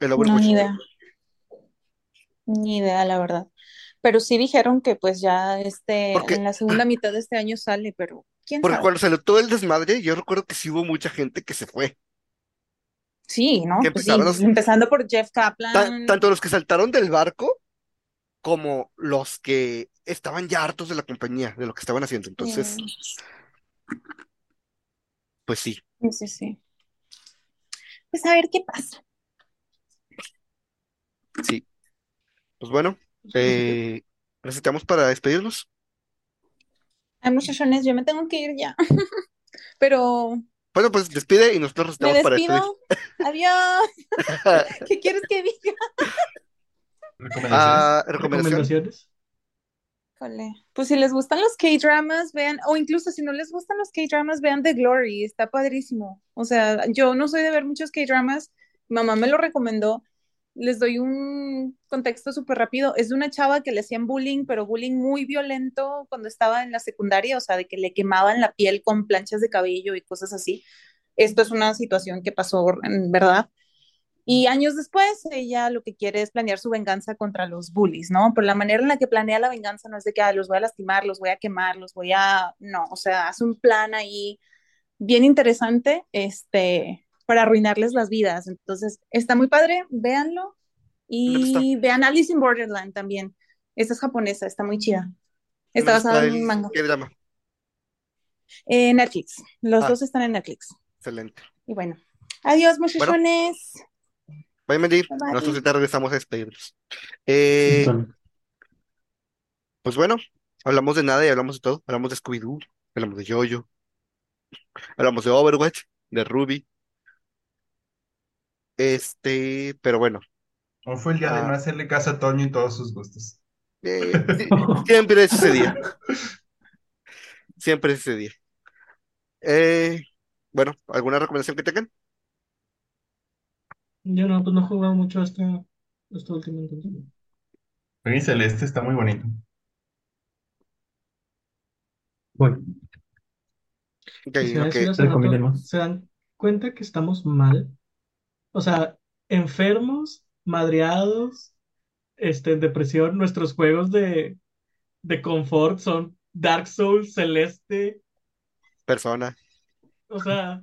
El No, Overwatch. ni idea. Ni idea, la verdad. Pero sí dijeron que pues ya este, en la segunda mitad de este año sale, pero quién porque sabe. cuando salió todo el desmadre, yo recuerdo que sí hubo mucha gente que se fue. Sí, ¿no? Pues sí, los, empezando por Jeff Kaplan. tanto los que saltaron del barco como los que estaban ya hartos de la compañía, de lo que estaban haciendo. Entonces, pues sí. sí, sí, sí. Pues a ver qué pasa. Sí, pues bueno, eh, necesitamos para despedirnos. Ay, muchachones, yo me tengo que ir ya. [laughs] Pero Bueno, pues despide y nosotros me necesitamos para despedir. despido. Adiós. [laughs] ¿Qué quieres que diga? ¿Recomendaciones? Ah, recomendaciones. Híjole. Pues si les gustan los K-dramas, vean, o incluso si no les gustan los K-dramas, vean The Glory, está padrísimo. O sea, yo no soy de ver muchos K-dramas, mamá me lo recomendó. Les doy un contexto súper rápido. Es de una chava que le hacían bullying, pero bullying muy violento cuando estaba en la secundaria, o sea, de que le quemaban la piel con planchas de cabello y cosas así. Esto es una situación que pasó en verdad. Y años después, ella lo que quiere es planear su venganza contra los bullies, ¿no? Pero la manera en la que planea la venganza no es de que "Ay, los voy a lastimar, los voy a quemar, los voy a... No, o sea, hace un plan ahí bien interesante, este, para arruinarles las vidas. Entonces, está muy padre, véanlo. Y vean Alice in Borderland también. Esta es japonesa, está muy chida. Está ¿Dónde basada en un manga. qué drama? En Netflix. Los Ah, dos están en Netflix. excelente. Y bueno. Adiós, Bueno, muchachones. bye, Mandy. Bye Nosotros ahorita regresamos a despedirnos. Eh, pues bueno, hablamos de nada y hablamos de todo. Hablamos de Scooby-Doo, hablamos de Jojo, hablamos de Overwatch, de Ruby. Este, pero bueno, Hoy fue el día de no ah, hacerle caso a Toño y todos sus gustos. eh, [laughs] siempre es ese día. Siempre es ese día. Eh, bueno, ¿alguna recomendación que tengan? Yo no, pues no he jugado mucho esta, esta última entonces. Oye, Celeste está muy bonito. Bueno, Ok, Y se va a ok. decir hace recomienden rato, más. ¿se dan cuenta que estamos mal? O sea, enfermos, madreados, este, en depresión, nuestros juegos de, de confort son Dark Souls, Celeste, Persona. o sea,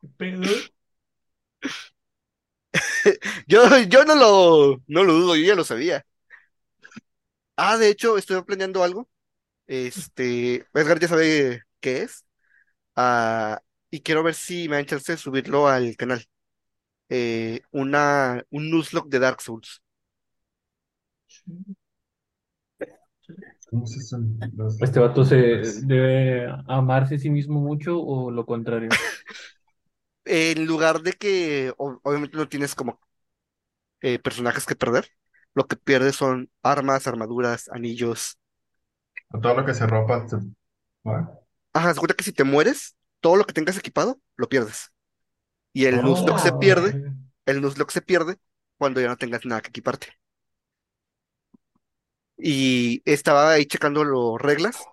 ¿qué pedo? [laughs] Yo, yo no lo, no lo dudo, yo ya lo sabía. Ah, de hecho, estoy planeando algo. Este, Edgar ya sabe qué es. Ah, y quiero ver si me dan chance de subirlo al canal. Eh, una, un Nuzlocke de Dark Souls. ¿Cómo se son los ¿este vato se debe amarse a sí mismo mucho o lo contrario? [laughs] En lugar de que, o- obviamente no tienes como eh, personajes que perder, lo que pierdes son armas, armaduras, anillos. A todo lo que se rompa. se- ¿va? Ajá, se cuenta que si te mueres, todo lo que tengas equipado, lo pierdes. Y el Nuzlocke se Oh, pierde, el Nuzlocke se pierde cuando ya no tengas nada que equiparte. Y estaba ahí checando las reglas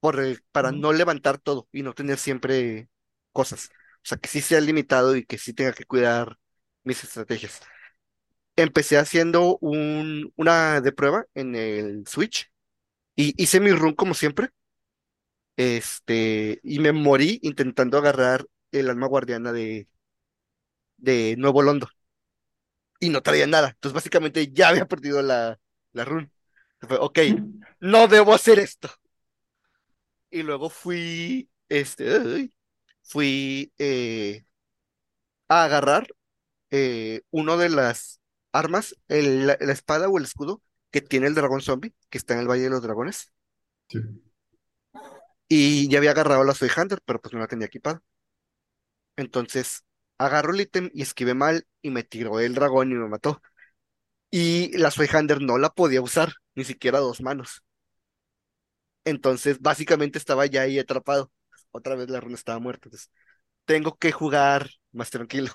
por, para no levantar todo y no tener siempre cosas. O sea, que sí sea limitado y que sí tenga que cuidar mis estrategias. Empecé haciendo un, una de prueba en el Switch y hice mi run como siempre. Este, y me morí intentando agarrar el alma guardiana de, de Nuevo Londo y no traía nada. Entonces, básicamente ya había perdido la, la run. Fue, ok, [laughs] no debo hacer esto. Y luego fui, este, fui eh, a agarrar eh, uno de las armas, el- la, la espada o el escudo que tiene el dragón zombie, que está en el Valle de los Dragones. Sí. Y ya había agarrado la Soy Hunter, pero pues no la tenía equipada. Entonces, agarro el ítem y esquivé mal y me tiró el dragón y me mató. Y la Soy Hunter no la podía usar, ni siquiera dos manos. Entonces, básicamente estaba ya ahí atrapado. Otra vez la runa estaba muerta. Entonces, tengo que jugar más tranquilo.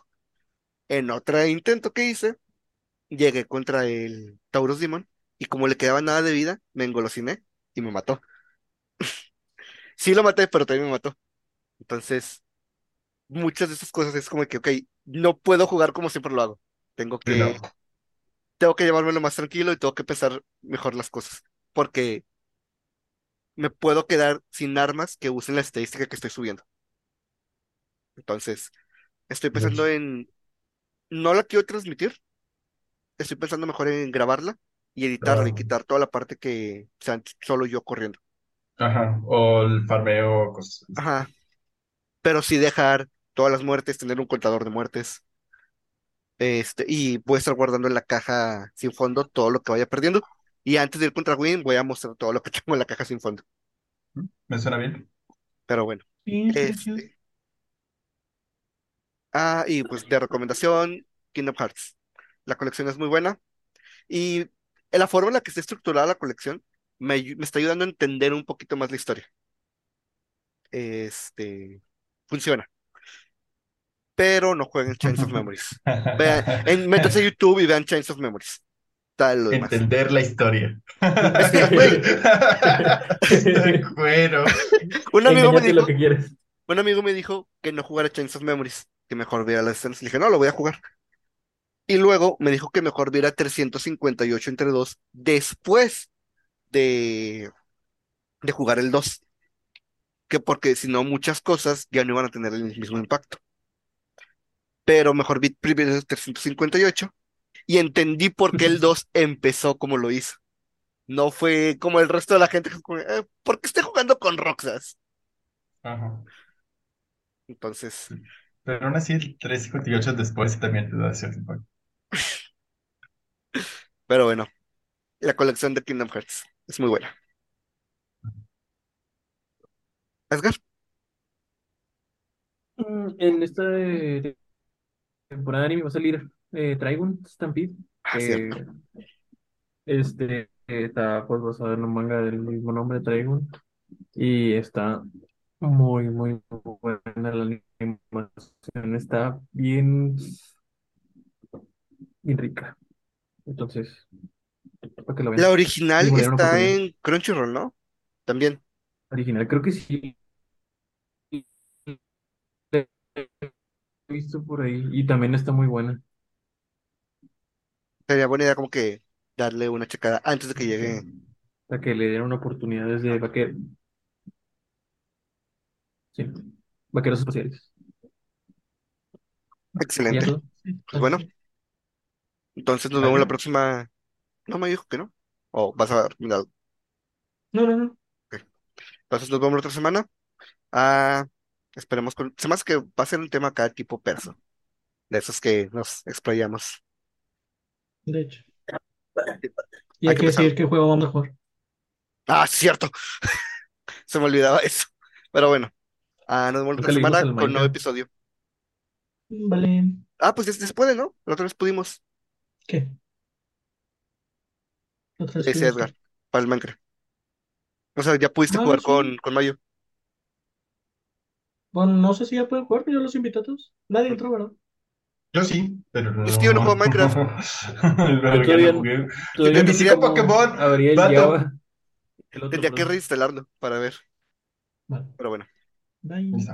En otro intento que hice, llegué contra el Taurus Demon y como le quedaba nada de vida, me engolosiné y me mató. [laughs] Sí lo maté, pero también me mató. Entonces, muchas de esas cosas es como que, ok, no puedo jugar como siempre lo hago. Tengo que, no. tengo que llevármelo más tranquilo y tengo que pensar mejor las cosas. Porque me puedo quedar sin armas que usen la estadística que estoy subiendo. Entonces, estoy pensando en, no la quiero transmitir, estoy pensando mejor en grabarla y editarla y Ah, quitar toda la parte que sean solo yo corriendo. ajá. O el farmeo, cosas así. Ajá, pero sí dejar todas las muertes, tener un contador de muertes, este, y voy a estar guardando en la caja sin fondo todo lo que vaya perdiendo. Y antes de ir contra Win, voy a mostrar todo lo que [laughs] tengo en la caja sin fondo. ¿Me suena bien? Pero bueno, este, ah, y pues de recomendación, Kingdom Hearts. La colección es muy buena y la forma en la que está estructurada la colección me, me está ayudando a entender un poquito más la historia. Este, funciona, pero no jueguen Chains of [laughs] Memories. Vean, en, métanse a YouTube y vean Chains of Memories. Tal lo demás. Entender la historia. Es que, güey, Está de cuero. un amigo me Engáñate lo dijo, que quieres. un amigo me dijo que no jugara Chains of Memories, que mejor viera las escenas. Le dije, no, lo voy a jugar. Y luego me dijo que mejor viera 358 entre 2 después de, de jugar el 2, que porque si no muchas cosas ya no iban a tener el mismo impacto. Pero mejor vi primero el 358 y entendí por qué el 2 empezó como lo hizo. No fue como el resto de la gente que fue como, "Eh, ¿por qué estoy jugando con Roxas? Ajá. Entonces, Pero aún así, el 358 después también te da cierto impacto. [laughs] pero bueno, la colección de Kingdom Hearts es muy buena. Edgar, Mm, En esta temporada de anime va a salir eh, Trigun Stampede. ah, este está pues basado en un manga del mismo nombre, Trigun. Y está muy, muy buena la animación. Está bien, bien rica. Entonces, para que lo La vean. original Y voy a dar una está en Crunchyroll, ¿no? También. Original, creo que sí. He visto por ahí. Y también está muy buena. Sería buena idea como que darle una checada antes de que llegue. Para que le den una oportunidad desde vaquer... sí, vaqueros espaciales. Y Excelente. eso. Sí, Pues bueno, entonces nos vemos la Vale. próxima. No me dijo que no. O vas a dar algo. No, no, no. Ok. Entonces nos vemos la otra semana. Ah, esperemos con. Se me hace que va a ser un tema acá tipo perso. De esos que nos explayamos. De hecho. Y Hay hay que que empezar. decidir qué juego vamos a jugar. Ah, cierto. [laughs] Se me olvidaba eso. Pero bueno. Ah, nos vemos la semana con nuevo episodio. Vale. Ah, pues ya se puede, ¿no? La otra vez pudimos. ¿Qué? Otra vez Ese pudimos Edgar. Para el Minecraft. O sea, ya pudiste Ah, jugar sí. con, con Mayo. Bueno, no sé si ya pueden jugar, pero yo los invité a todos. Nadie entró, ¿verdad? Yo sí, pero Es que yo no no. juego [laughs] Minecraft. Todavía, no no Pokémon, vato. Java. El otro, Tendría que reinstalarlo para ver. Vale. Pero bueno. Bye.